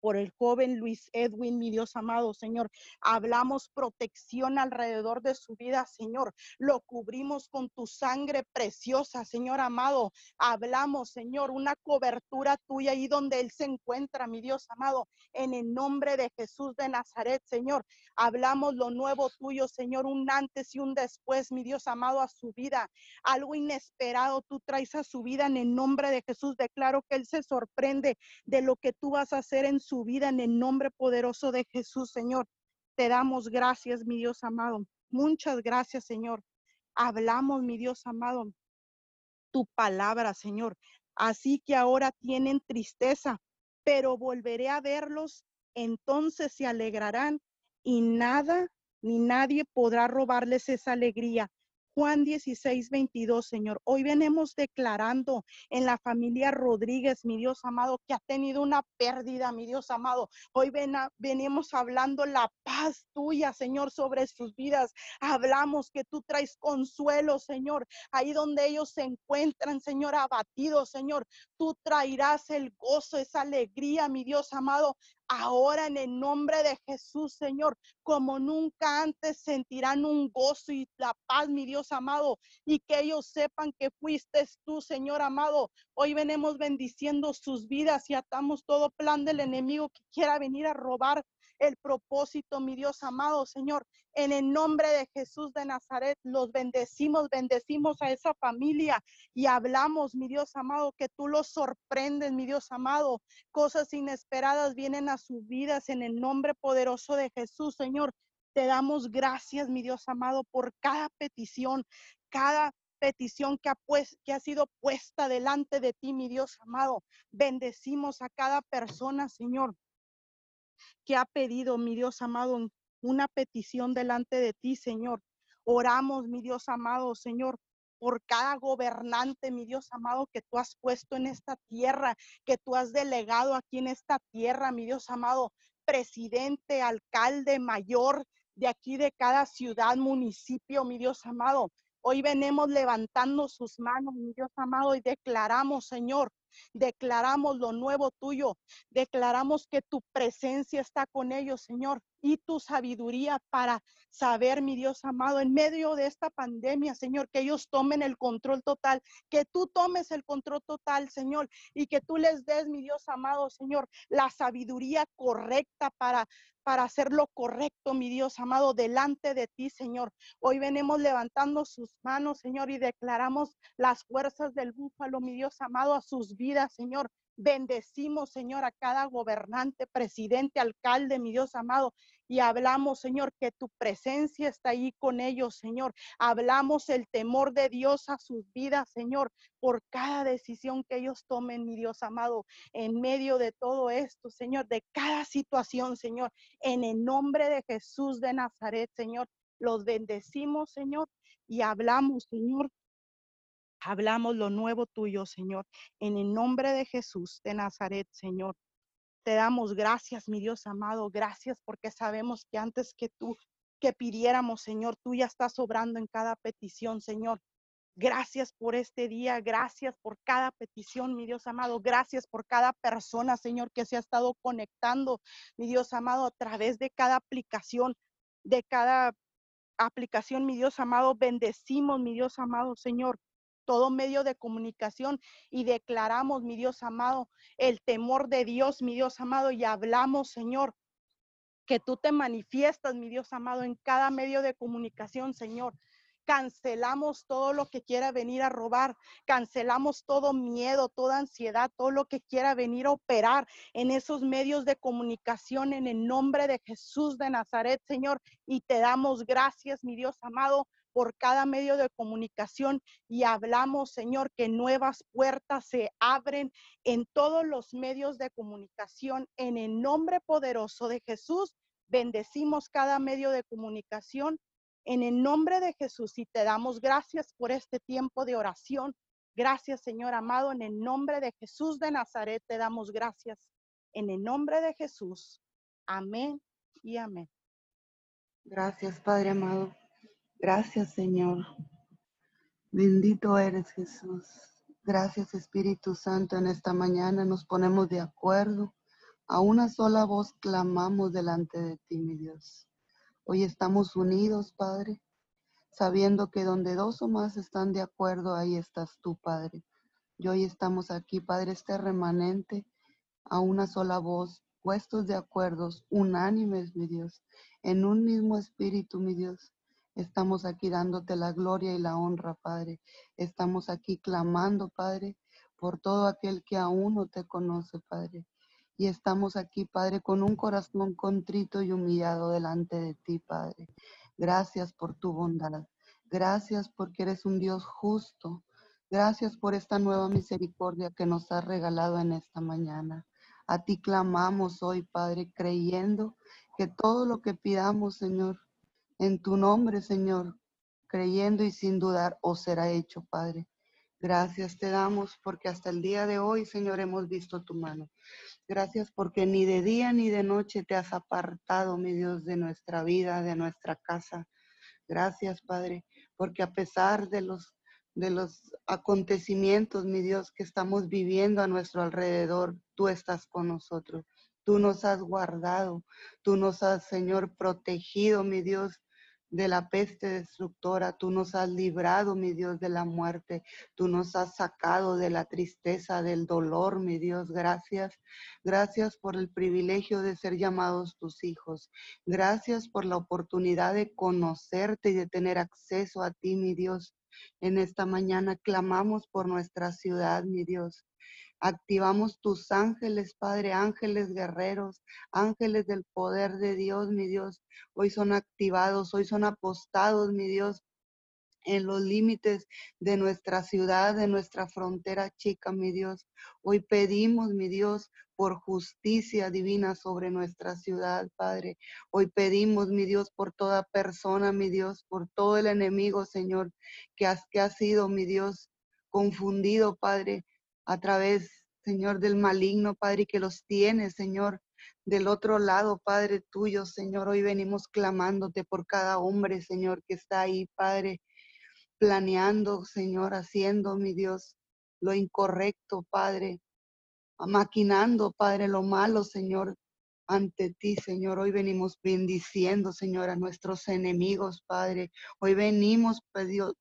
Por el joven Luis Edwin, mi Dios amado, Señor. Hablamos protección alrededor de su vida, Señor. Lo cubrimos con tu sangre preciosa, Señor amado. Hablamos, Señor, una cobertura tuya ahí donde Él se encuentra, mi Dios amado. En el nombre de Jesús de Nazaret, Señor. Hablamos lo nuevo tuyo, Señor, un antes y un después, mi Dios amado, a su vida. Algo inesperado tú traes a su vida en el nombre de Jesús. Declaro que Él se sorprende de lo que tú vas a hacer en su vida en el nombre poderoso de Jesús, Señor. Te damos gracias, mi Dios amado. Muchas gracias, Señor. Hablamos, mi Dios amado, tu palabra, Señor. Así que ahora tienen tristeza, pero volveré a verlos, entonces se alegrarán y nada ni nadie podrá robarles esa alegría. Juan 16, 22, Señor. Hoy venimos declarando en la familia Rodríguez, mi Dios amado, que ha tenido una pérdida, mi Dios amado. Hoy venimos hablando la paz tuya, Señor, sobre sus vidas. Hablamos que tú traes consuelo, Señor, ahí donde ellos se encuentran, Señor, abatidos, Señor. Tú traerás el gozo, esa alegría, mi Dios amado, ahora en el nombre de Jesús, Señor, como nunca antes sentirán un gozo y la paz, mi Dios amado, y que ellos sepan que fuiste tú, Señor amado. Hoy venimos bendiciendo sus vidas y atamos todo plan del enemigo que quiera venir a robar el propósito, mi Dios amado, Señor. En el nombre de Jesús de Nazaret, los bendecimos, bendecimos a esa familia y hablamos, mi Dios amado, que tú los sorprendes, mi Dios amado. Cosas inesperadas vienen a sus vidas en el nombre poderoso de Jesús, Señor. Te damos gracias, mi Dios amado, por cada petición, cada petición que ha, pues, que ha sido puesta delante de ti, mi Dios amado. Bendecimos a cada persona, Señor que ha pedido, mi Dios amado, una petición delante de ti, Señor. Oramos, mi Dios amado, Señor, por cada gobernante, mi Dios amado, que tú has puesto en esta tierra, que tú has delegado aquí en esta tierra, mi Dios amado, presidente, alcalde, mayor de aquí de cada ciudad, municipio, mi Dios amado. Hoy venimos levantando sus manos, mi Dios amado, y declaramos, Señor, Declaramos lo nuevo tuyo. Declaramos que tu presencia está con ellos, Señor, y tu sabiduría para saber, mi Dios amado, en medio de esta pandemia, Señor, que ellos tomen el control total, que tú tomes el control total, Señor, y que tú les des, mi Dios amado, Señor, la sabiduría correcta para para hacer lo correcto, mi Dios amado, delante de ti, Señor. Hoy venimos levantando sus manos, Señor, y declaramos las fuerzas del búfalo, mi Dios amado, a sus vidas, Señor. Bendecimos, Señor, a cada gobernante, presidente, alcalde, mi Dios amado. Y hablamos, Señor, que tu presencia está ahí con ellos, Señor. Hablamos el temor de Dios a sus vidas, Señor, por cada decisión que ellos tomen, mi Dios amado, en medio de todo esto, Señor, de cada situación, Señor. En el nombre de Jesús de Nazaret, Señor, los bendecimos, Señor, y hablamos, Señor, Hablamos lo nuevo tuyo, Señor, en el nombre de Jesús de Nazaret, Señor. Te damos gracias, mi Dios amado, gracias porque sabemos que antes que tú, que pidiéramos, Señor, tú ya estás obrando en cada petición, Señor. Gracias por este día, gracias por cada petición, mi Dios amado, gracias por cada persona, Señor, que se ha estado conectando, mi Dios amado, a través de cada aplicación, de cada aplicación, mi Dios amado, bendecimos, mi Dios amado, Señor todo medio de comunicación y declaramos, mi Dios amado, el temor de Dios, mi Dios amado, y hablamos, Señor, que tú te manifiestas, mi Dios amado, en cada medio de comunicación, Señor. Cancelamos todo lo que quiera venir a robar, cancelamos todo miedo, toda ansiedad, todo lo que quiera venir a operar en esos medios de comunicación en el nombre de Jesús de Nazaret, Señor. Y te damos gracias, mi Dios amado, por cada medio de comunicación y hablamos, Señor, que nuevas puertas se abren en todos los medios de comunicación. En el nombre poderoso de Jesús, bendecimos cada medio de comunicación. En el nombre de Jesús y te damos gracias por este tiempo de oración. Gracias, Señor amado, en el nombre de Jesús de Nazaret te damos gracias. En el nombre de Jesús. Amén y amén. Gracias, Padre amado. Gracias, Señor. Bendito eres, Jesús. Gracias, Espíritu Santo. En esta mañana nos ponemos de acuerdo A una sola voz clamamos delante de ti, mi Dios. Hoy estamos unidos, Padre, sabiendo que donde dos o más están de acuerdo, ahí estás tú, Padre. Y hoy estamos aquí, Padre, este remanente, a una sola voz, puestos de acuerdos, unánimes, mi Dios, en un mismo espíritu, mi Dios. Estamos aquí dándote la gloria y la honra, Padre. Estamos aquí clamando, Padre, por todo aquel que aún no te conoce, Padre. Y estamos aquí, Padre, con un corazón contrito y humillado delante de ti, Padre. Gracias por tu bondad. Gracias porque eres un Dios justo. Gracias por esta nueva misericordia que nos has regalado en esta mañana. A ti clamamos hoy, Padre, creyendo que todo lo que pidamos, Señor, en tu nombre, Señor, creyendo y sin dudar, os será hecho, Padre. Gracias te damos porque hasta el día de hoy, Señor, hemos visto tu mano. Gracias porque ni de día ni de noche te has apartado, mi Dios, de nuestra vida, de nuestra casa. Gracias, Padre, porque a pesar de los de los acontecimientos, mi Dios, que estamos viviendo a nuestro alrededor, tú estás con nosotros. Tú nos has guardado, tú nos has, Señor, protegido, mi Dios, de la peste destructora. Tú nos has librado, mi Dios, de la muerte. Tú nos has sacado de la tristeza, del dolor, mi Dios. Gracias. Gracias por el privilegio de ser llamados tus hijos. Gracias por la oportunidad de conocerte y de tener acceso a ti, mi Dios. En esta mañana clamamos por nuestra ciudad, mi Dios. Activamos tus ángeles, Padre, ángeles guerreros, ángeles del poder de Dios, mi Dios. Hoy son activados, hoy son apostados, mi Dios, en los límites de nuestra ciudad, de nuestra frontera chica, mi Dios. Hoy pedimos, mi Dios, por justicia divina sobre nuestra ciudad, Padre. Hoy pedimos, mi Dios, por toda persona, mi Dios, por todo el enemigo, Señor, que, que ha sido, mi Dios, confundido, Padre, a través, Señor, del maligno, Padre, que los tiene, Señor, del otro lado, Padre tuyo, Señor. Hoy venimos clamándote por cada hombre, Señor, que está ahí, Padre, planeando, Señor, haciendo, mi Dios, lo incorrecto, Padre, maquinando, Padre, lo malo, Señor, ante ti, Señor. Hoy venimos bendiciendo, Señor, a nuestros enemigos, Padre. Hoy venimos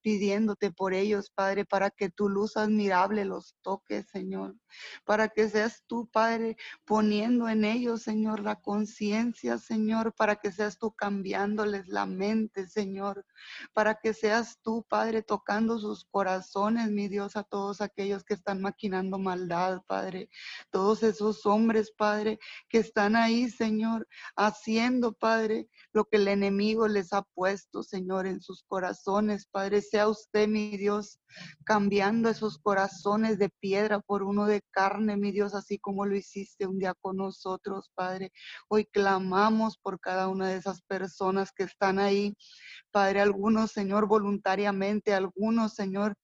pidiéndote por ellos, Padre, para que tu luz admirable los toque, Señor. Para que seas tú, Padre, poniendo en ellos, Señor, la conciencia, Señor, para que seas tú cambiándoles la mente, Señor. Para que seas tú, Padre, tocando sus corazones, mi Dios, a todos aquellos que están maquinando maldad, Padre. Todos esos hombres, Padre, que están ahí Señor, haciendo, Padre, lo que el enemigo les ha puesto, Señor, en sus corazones. Padre, sea usted, mi Dios, cambiando esos corazones de piedra por uno de carne, mi Dios, así como lo hiciste un día con nosotros, Padre. Hoy clamamos por cada una de esas personas que están ahí. Padre, algunos, Señor, voluntariamente, algunos, Señor,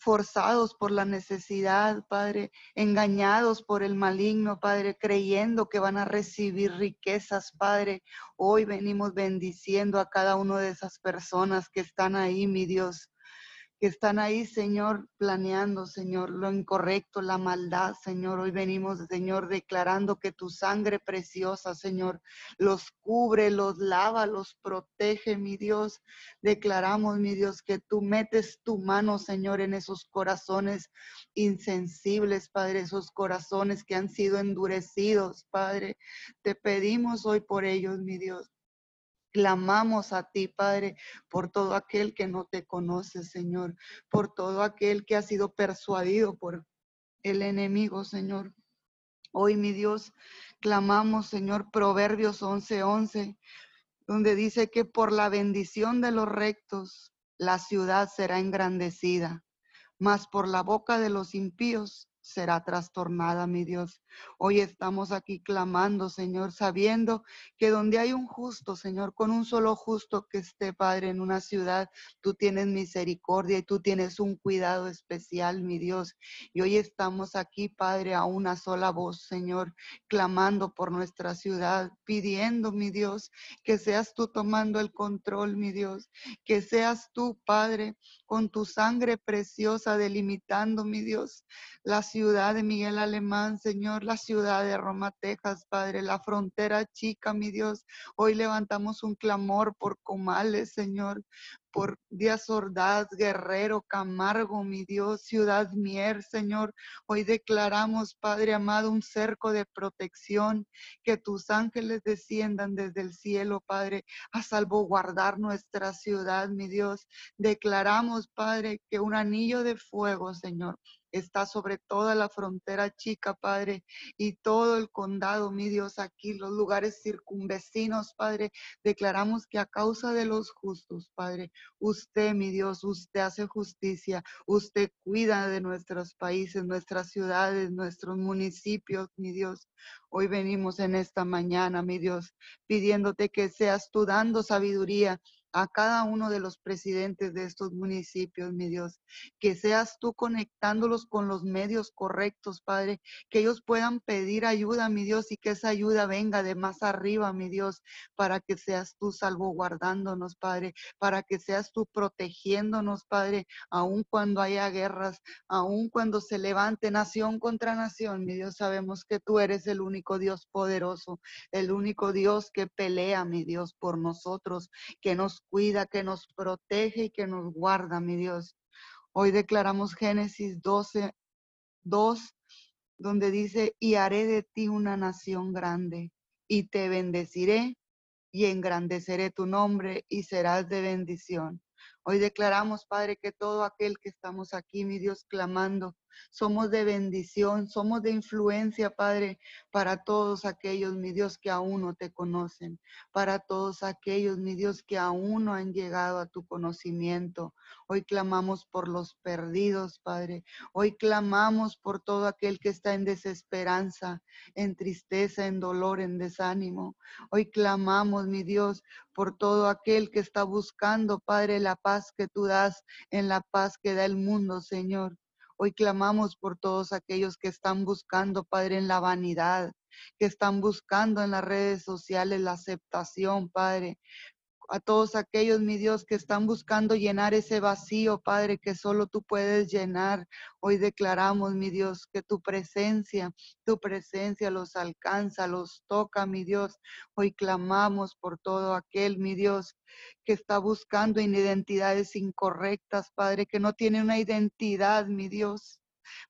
forzados por la necesidad, Padre, engañados por el maligno, Padre, creyendo que van a recibir riquezas, Padre. Hoy venimos bendiciendo a cada una de esas personas que están ahí, mi Dios que están ahí, Señor, planeando, Señor, lo incorrecto, la maldad, Señor. Hoy venimos, Señor, declarando que tu sangre preciosa, Señor, los cubre, los lava, los protege, mi Dios. Declaramos, mi Dios, que tú metes tu mano, Señor, en esos corazones insensibles, Padre, esos corazones que han sido endurecidos, Padre. Te pedimos hoy por ellos, mi Dios. Clamamos a ti, Padre, por todo aquel que no te conoce, Señor, por todo aquel que ha sido persuadido por el enemigo, Señor. Hoy, mi Dios, clamamos, Señor, Proverbios 11:11, donde dice que por la bendición de los rectos la ciudad será engrandecida, mas por la boca de los impíos será trastornada, mi Dios. Hoy estamos aquí clamando, Señor, sabiendo que donde hay un justo, Señor, con un solo justo que esté, Padre, en una ciudad, tú tienes misericordia y tú tienes un cuidado especial, mi Dios. Y hoy estamos aquí, Padre, a una sola voz, Señor, clamando por nuestra ciudad, pidiendo, mi Dios, que seas tú tomando el control, mi Dios, que seas tú, Padre, con tu sangre preciosa delimitando, mi Dios, las ciudad de Miguel Alemán, Señor, la ciudad de Roma, Texas, Padre, la frontera chica, mi Dios. Hoy levantamos un clamor por Comales, Señor, por Díaz Ordaz, Guerrero, Camargo, mi Dios, Ciudad Mier, Señor. Hoy declaramos, Padre amado, un cerco de protección, que tus ángeles desciendan desde el cielo, Padre, a salvaguardar nuestra ciudad, mi Dios. Declaramos, Padre, que un anillo de fuego, Señor, está sobre toda la frontera chica, Padre, y todo el condado, mi Dios, aquí, los lugares circunvecinos, Padre. Declaramos que a causa de los justos, Padre, usted, mi Dios, usted hace justicia, usted cuida de nuestros países, nuestras ciudades, nuestros municipios, mi Dios. Hoy venimos en esta mañana, mi Dios, pidiéndote que seas tú dando sabiduría a cada uno de los presidentes de estos municipios, mi Dios. Que seas tú conectándolos con los medios correctos, Padre. Que ellos puedan pedir ayuda, mi Dios, y que esa ayuda venga de más arriba, mi Dios, para que seas tú salvaguardándonos, Padre. Para que seas tú protegiéndonos, Padre, aun cuando haya guerras, aun cuando se levante nación contra nación, mi Dios. Sabemos que tú eres el único Dios poderoso, el único Dios que pelea, mi Dios, por nosotros, que nos cuida, que nos protege y que nos guarda, mi Dios. Hoy declaramos Génesis 12, 2, donde dice, y haré de ti una nación grande, y te bendeciré, y engrandeceré tu nombre, y serás de bendición. Hoy declaramos, Padre, que todo aquel que estamos aquí, mi Dios, clamando, somos de bendición, somos de influencia, Padre, para todos aquellos, mi Dios, que aún no te conocen, para todos aquellos, mi Dios, que aún no han llegado a tu conocimiento. Hoy clamamos por los perdidos, Padre. Hoy clamamos por todo aquel que está en desesperanza, en tristeza, en dolor, en desánimo. Hoy clamamos, mi Dios, por todo aquel que está buscando, Padre, la paz que tú das en la paz que da el mundo, Señor. Hoy clamamos por todos aquellos que están buscando, Padre, en la vanidad, que están buscando en las redes sociales la aceptación, Padre a todos aquellos, mi Dios, que están buscando llenar ese vacío, Padre, que solo tú puedes llenar. Hoy declaramos, mi Dios, que tu presencia, tu presencia los alcanza, los toca, mi Dios. Hoy clamamos por todo aquel, mi Dios, que está buscando en identidades incorrectas, Padre, que no tiene una identidad, mi Dios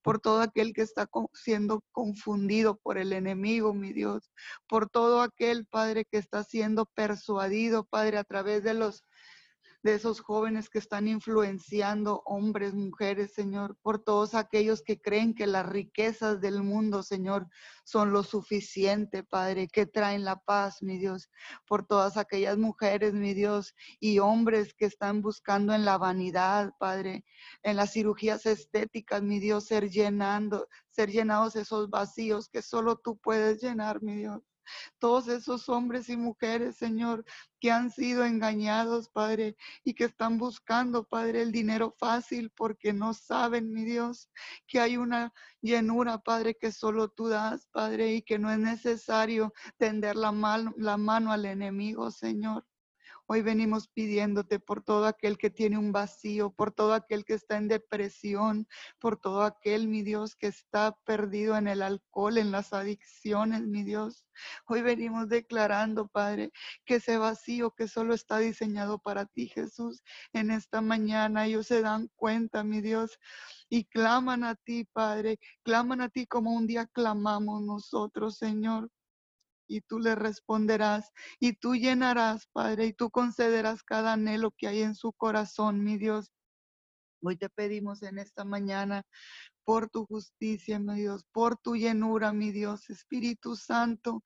por todo aquel que está siendo confundido por el enemigo, mi Dios, por todo aquel, Padre, que está siendo persuadido, Padre, a través de los de esos jóvenes que están influenciando hombres, mujeres, Señor, por todos aquellos que creen que las riquezas del mundo, Señor, son lo suficiente, Padre, que traen la paz, mi Dios, por todas aquellas mujeres, mi Dios, y hombres que están buscando en la vanidad, Padre, en las cirugías estéticas, mi Dios, ser llenando, ser llenados esos vacíos que solo tú puedes llenar, mi Dios todos esos hombres y mujeres, Señor, que han sido engañados, Padre, y que están buscando, Padre, el dinero fácil porque no saben, mi Dios, que hay una llenura, Padre, que solo tú das, Padre, y que no es necesario tender la, la mano al enemigo, Señor. Hoy venimos pidiéndote por todo aquel que tiene un vacío, por todo aquel que está en depresión, por todo aquel, mi Dios, que está perdido en el alcohol, en las adicciones, mi Dios. Hoy venimos declarando, Padre, que ese vacío que solo está diseñado para ti, Jesús, en esta mañana ellos se dan cuenta, mi Dios, y claman a ti, Padre, claman a ti como un día clamamos nosotros, Señor y tú le responderás y tú llenarás, Padre, y tú concederás cada anhelo que hay en su corazón, mi Dios. Hoy te pedimos en esta mañana por tu justicia, mi Dios, por tu llenura, mi Dios, Espíritu Santo.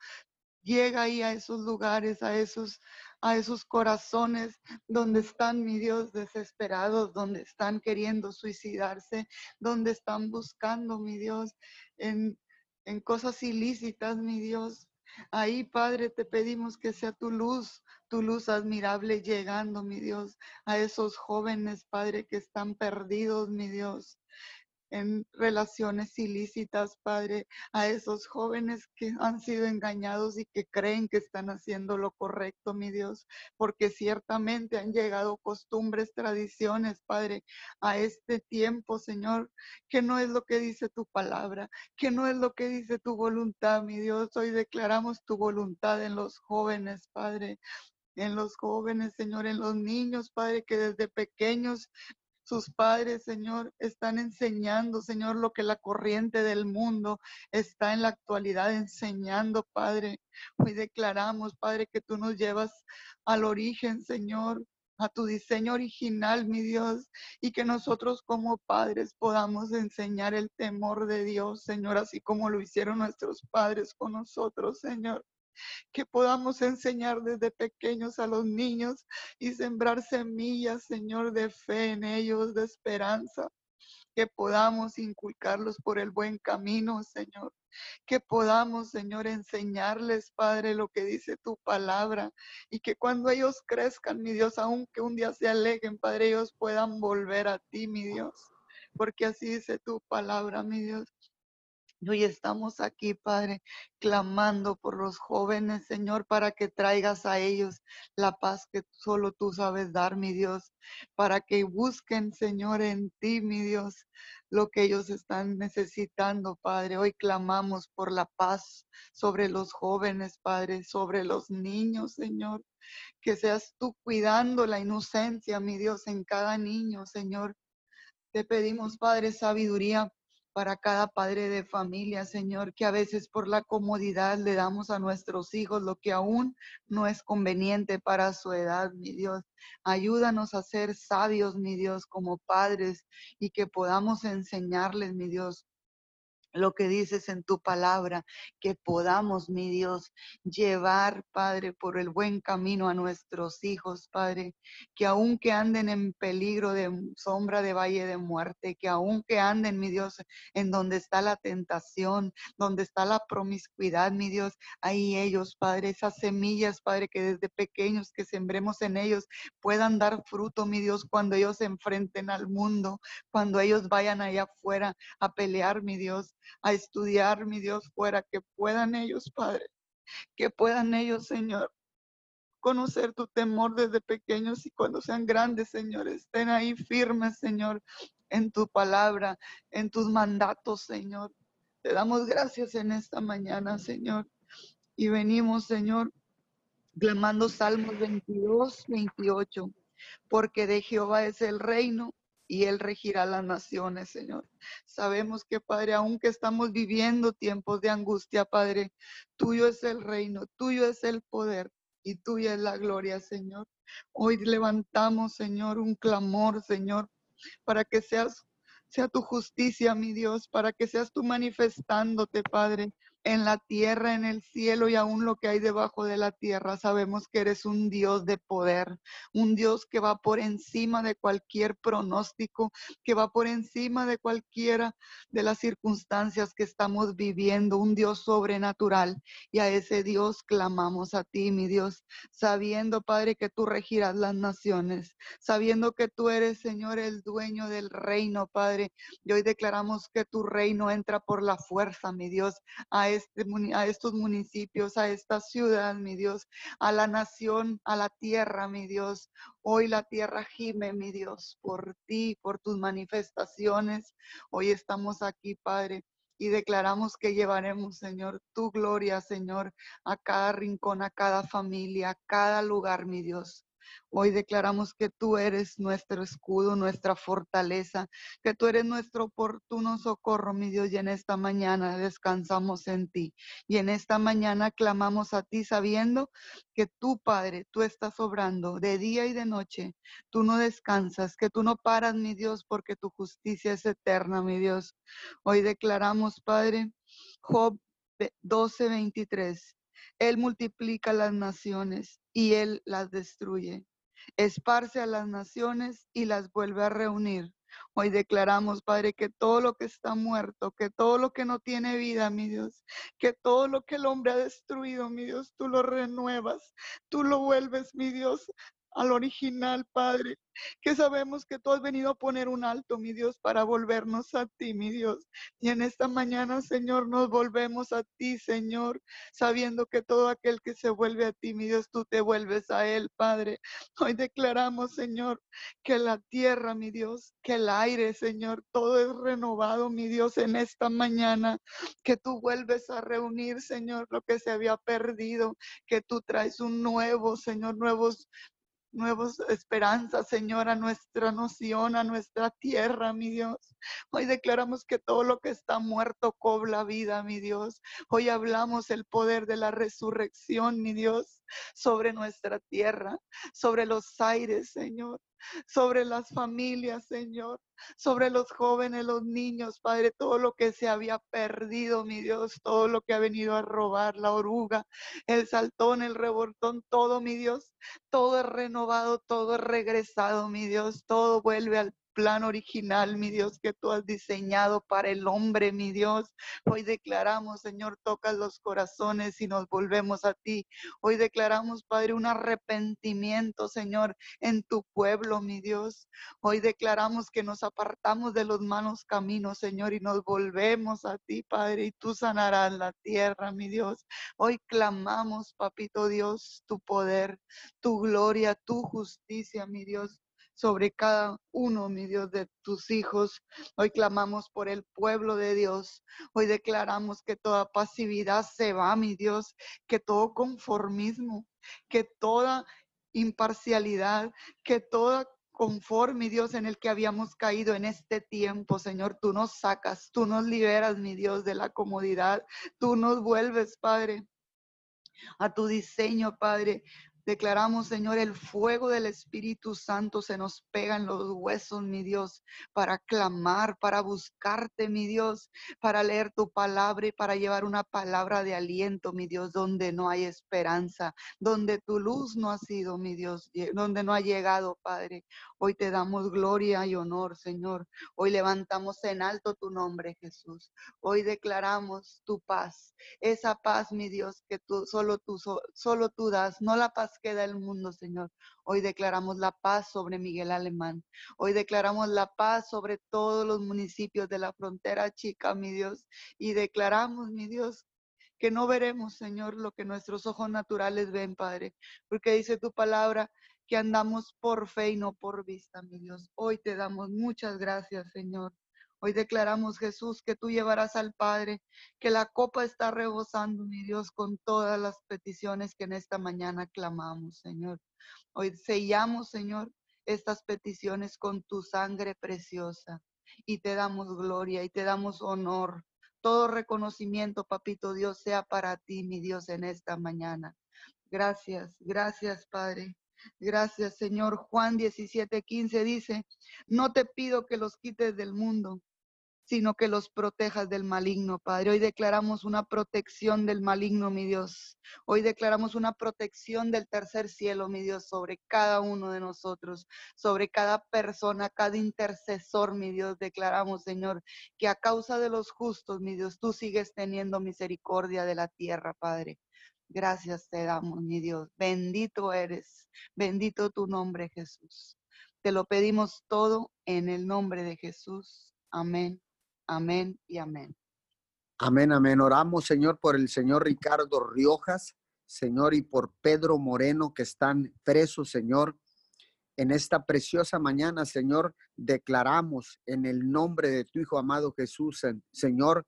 Llega ahí a esos lugares, a esos, a esos corazones donde están, mi Dios, desesperados, donde están queriendo suicidarse, donde están buscando, mi Dios, en, en cosas ilícitas, mi Dios. Ahí, Padre, te pedimos que sea tu luz, tu luz admirable llegando, mi Dios, a esos jóvenes, Padre, que están perdidos, mi Dios. En relaciones ilícitas, Padre, a esos jóvenes que han sido engañados y que creen que están haciendo lo correcto, mi Dios, porque ciertamente han llegado costumbres, tradiciones, Padre, a este tiempo, Señor, que no es lo que dice tu palabra, que no es lo que dice tu voluntad, mi Dios. Hoy declaramos tu voluntad en los jóvenes, Padre en los jóvenes, Señor, en los niños, Padre, que desde pequeños sus padres, Señor, están enseñando, Señor, lo que la corriente del mundo está en la actualidad enseñando, Padre. Hoy declaramos, Padre, que tú nos llevas al origen, Señor, a tu diseño original, mi Dios, y que nosotros como padres podamos enseñar el temor de Dios, Señor, así como lo hicieron nuestros padres con nosotros, Señor que podamos enseñar desde pequeños a los niños y sembrar semillas, Señor, de fe en ellos, de esperanza, que podamos inculcarlos por el buen camino, Señor. Que podamos, Señor, enseñarles, Padre, lo que dice tu palabra y que cuando ellos crezcan, mi Dios, aunque un día se aleguen, Padre, ellos puedan volver a ti, mi Dios. Porque así dice tu palabra, mi Dios. Hoy estamos aquí, Padre, clamando por los jóvenes, Señor, para que traigas a ellos la paz que solo tú sabes dar, mi Dios, para que busquen, Señor, en ti, mi Dios, lo que ellos están necesitando, Padre. Hoy clamamos por la paz sobre los jóvenes, Padre, sobre los niños, Señor. Que seas tú cuidando la inocencia, mi Dios, en cada niño, Señor. Te pedimos, Padre, sabiduría para cada padre de familia, Señor, que a veces por la comodidad le damos a nuestros hijos lo que aún no es conveniente para su edad, mi Dios. Ayúdanos a ser sabios, mi Dios, como padres y que podamos enseñarles, mi Dios, lo que dices en tu palabra, que podamos, mi Dios, llevar, Padre, por el buen camino a nuestros hijos, Padre, que aunque anden en peligro de sombra de valle de muerte, que aunque anden, mi Dios, en donde está la tentación, donde está la promiscuidad, mi Dios, ahí ellos, Padre, esas semillas, Padre, que desde pequeños que sembremos en ellos puedan dar fruto, mi Dios, cuando ellos se enfrenten al mundo, cuando ellos vayan allá afuera a pelear, mi Dios, a estudiar, mi Dios, fuera, que puedan ellos, Padre, que puedan ellos, Señor, conocer tu temor desde pequeños y cuando sean grandes, Señor, estén ahí firmes, Señor, en tu palabra, en tus mandatos, Señor. Te damos gracias en esta mañana, Señor. Y venimos, Señor, clamando Salmos 22, 28, porque de Jehová es el reino y Él regirá las naciones, Señor. Sabemos que, Padre, aunque estamos viviendo tiempos de angustia, Padre, tuyo es el reino, tuyo es el poder y tuya es la gloria, Señor. Hoy levantamos, Señor, un clamor, Señor, para que seas sea tu justicia, mi Dios, para que seas tú manifestándote, Padre, en la tierra, en el cielo y aún lo que hay debajo de la tierra. Sabemos que eres un Dios de poder, un Dios que va por encima de cualquier pronóstico, que va por encima de cualquiera de las circunstancias que estamos viviendo, un Dios sobrenatural. Y a ese Dios clamamos a ti, mi Dios, sabiendo, Padre, que tú regirás las naciones, sabiendo que tú eres, Señor, el dueño del reino, Padre. Y hoy declaramos que tu reino entra por la fuerza, mi Dios, este, a estos municipios, a esta ciudad, mi Dios, a la nación, a la tierra, mi Dios. Hoy la tierra gime, mi Dios, por ti, por tus manifestaciones. Hoy estamos aquí, Padre y declaramos que llevaremos, Señor, tu gloria, Señor, a cada rincón, a cada familia, a cada lugar, mi Dios. Hoy declaramos que tú eres nuestro escudo, nuestra fortaleza, que tú eres nuestro oportuno socorro, mi Dios, y en esta mañana descansamos en ti. Y en esta mañana clamamos a ti sabiendo que tú, Padre, tú estás obrando de día y de noche. Tú no descansas, que tú no paras, mi Dios, porque tu justicia es eterna, mi Dios. Hoy declaramos, Padre, Job 12:23. Él multiplica las naciones y Él las destruye esparce a las naciones y las vuelve a reunir. Hoy declaramos, Padre, que todo lo que está muerto, que todo lo que no tiene vida, mi Dios, que todo lo que el hombre ha destruido, mi Dios, tú lo renuevas, tú lo vuelves, mi Dios, al original, Padre, que sabemos que tú has venido a poner un alto, mi Dios, para volvernos a ti, mi Dios. Y en esta mañana, Señor, nos volvemos a ti, Señor, sabiendo que todo aquel que se vuelve a ti, mi Dios, tú te vuelves a él, Padre. Hoy declaramos, Señor, que la tierra, mi Dios, que el aire, Señor, todo es renovado, mi Dios, en esta mañana, que tú vuelves a reunir, Señor, lo que se había perdido, que tú traes un nuevo, Señor, nuevos nuevas esperanzas, Señor, a nuestra noción, a nuestra tierra, mi Dios. Hoy declaramos que todo lo que está muerto cobra vida, mi Dios. Hoy hablamos el poder de la resurrección, mi Dios, sobre nuestra tierra, sobre los aires, Señor sobre las familias, Señor, sobre los jóvenes, los niños, Padre, todo lo que se había perdido, mi Dios, todo lo que ha venido a robar, la oruga, el saltón, el rebortón, todo, mi Dios, todo es renovado, todo es regresado, mi Dios, todo vuelve al plan original, mi Dios, que tú has diseñado para el hombre, mi Dios. Hoy declaramos, Señor, tocas los corazones y nos volvemos a ti. Hoy declaramos, Padre, un arrepentimiento, Señor, en tu pueblo, mi Dios. Hoy declaramos que nos apartamos de los malos caminos, Señor, y nos volvemos a ti, Padre, y tú sanarás la tierra, mi Dios. Hoy clamamos, Papito Dios, tu poder, tu gloria, tu justicia, mi Dios sobre cada uno, mi Dios, de tus hijos. Hoy clamamos por el pueblo de Dios. Hoy declaramos que toda pasividad se va, mi Dios, que todo conformismo, que toda imparcialidad, que toda conforme, Dios, en el que habíamos caído en este tiempo, Señor. Tú nos sacas, tú nos liberas, mi Dios, de la comodidad. Tú nos vuelves, Padre, a tu diseño, Padre. Declaramos, Señor, el fuego del Espíritu Santo se nos pega en los huesos, mi Dios, para clamar, para buscarte, mi Dios, para leer tu palabra y para llevar una palabra de aliento, mi Dios, donde no hay esperanza, donde tu luz no ha sido, mi Dios, donde no ha llegado, Padre. Hoy te damos gloria y honor, Señor. Hoy levantamos en alto tu nombre, Jesús. Hoy declaramos tu paz, esa paz, mi Dios, que tú solo tú solo tú das, no la paz que da el mundo, Señor. Hoy declaramos la paz sobre Miguel Alemán. Hoy declaramos la paz sobre todos los municipios de la frontera chica, mi Dios, y declaramos, mi Dios, que no veremos, Señor, lo que nuestros ojos naturales ven, Padre, porque dice tu palabra que andamos por fe y no por vista, mi Dios. Hoy te damos muchas gracias, Señor. Hoy declaramos, Jesús, que tú llevarás al Padre, que la copa está rebosando, mi Dios, con todas las peticiones que en esta mañana clamamos, Señor. Hoy sellamos, Señor, estas peticiones con tu sangre preciosa y te damos gloria y te damos honor. Todo reconocimiento, papito Dios, sea para ti, mi Dios, en esta mañana. Gracias, gracias, Padre. Gracias, Señor. Juan 17, 15 dice, no te pido que los quites del mundo, sino que los protejas del maligno, Padre. Hoy declaramos una protección del maligno, mi Dios. Hoy declaramos una protección del tercer cielo, mi Dios, sobre cada uno de nosotros, sobre cada persona, cada intercesor, mi Dios. Declaramos, Señor, que a causa de los justos, mi Dios, tú sigues teniendo misericordia de la tierra, Padre. Gracias te damos, mi Dios. Bendito eres. Bendito tu nombre, Jesús. Te lo pedimos todo en el nombre de Jesús. Amén, amén y amén. Amén, amén. Oramos, Señor, por el señor Ricardo Riojas, Señor, y por Pedro Moreno, que están presos, Señor. En esta preciosa mañana, Señor, declaramos en el nombre de tu Hijo amado Jesús, Señor,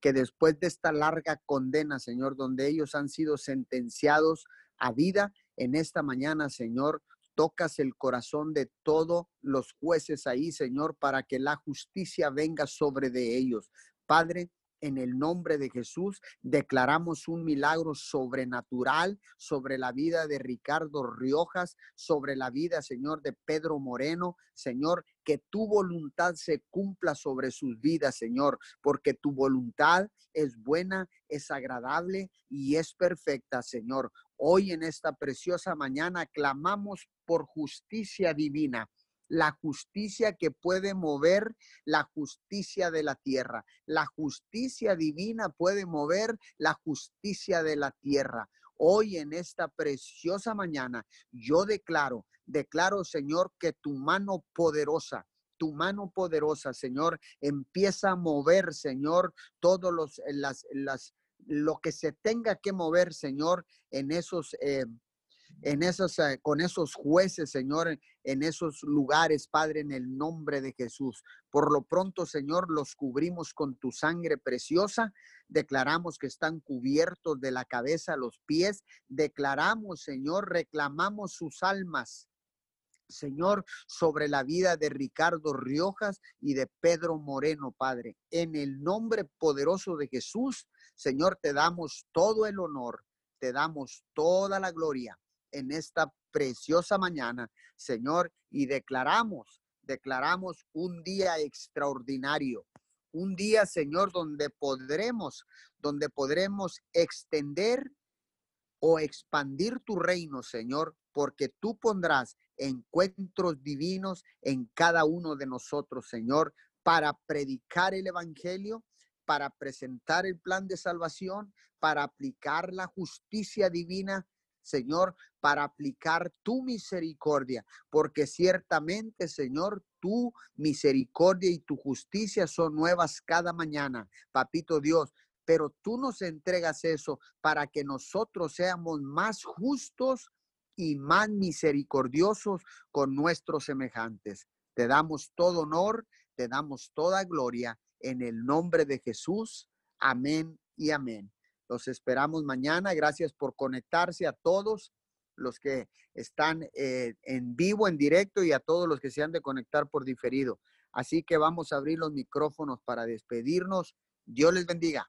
que después de esta larga condena, Señor, donde ellos han sido sentenciados a vida, en esta mañana, Señor, tocas el corazón de todos los jueces ahí, Señor, para que la justicia venga sobre de ellos. Padre, en el nombre de Jesús, declaramos un milagro sobrenatural sobre la vida de Ricardo Riojas, sobre la vida, Señor, de Pedro Moreno. Señor, que tu voluntad se cumpla sobre sus vidas, Señor, porque tu voluntad es buena, es agradable y es perfecta, Señor. Hoy en esta preciosa mañana clamamos por justicia divina la justicia que puede mover la justicia de la tierra. La justicia divina puede mover la justicia de la tierra. Hoy en esta preciosa mañana, yo declaro, declaro, Señor, que tu mano poderosa, tu mano poderosa, Señor, empieza a mover, Señor, todos los, las, las, lo que se tenga que mover, Señor, en esos, eh, en esos, eh, con esos jueces, Señor, en esos lugares, Padre, en el nombre de Jesús. Por lo pronto, Señor, los cubrimos con tu sangre preciosa. Declaramos que están cubiertos de la cabeza a los pies. Declaramos, Señor, reclamamos sus almas. Señor, sobre la vida de Ricardo Riojas y de Pedro Moreno, Padre. En el nombre poderoso de Jesús, Señor, te damos todo el honor, te damos toda la gloria en esta preciosa mañana, Señor, y declaramos, declaramos un día extraordinario, un día, Señor, donde podremos, donde podremos extender o expandir tu reino, Señor, porque tú pondrás encuentros divinos en cada uno de nosotros, Señor, para predicar el Evangelio, para presentar el plan de salvación, para aplicar la justicia divina Señor, para aplicar tu misericordia, porque ciertamente, Señor, tu misericordia y tu justicia son nuevas cada mañana, papito Dios. Pero tú nos entregas eso para que nosotros seamos más justos y más misericordiosos con nuestros semejantes. Te damos todo honor, te damos toda gloria en el nombre de Jesús. Amén y amén. Los esperamos mañana. Gracias por conectarse a todos los que están eh, en vivo, en directo y a todos los que se han de conectar por diferido. Así que vamos a abrir los micrófonos para despedirnos. Dios les bendiga.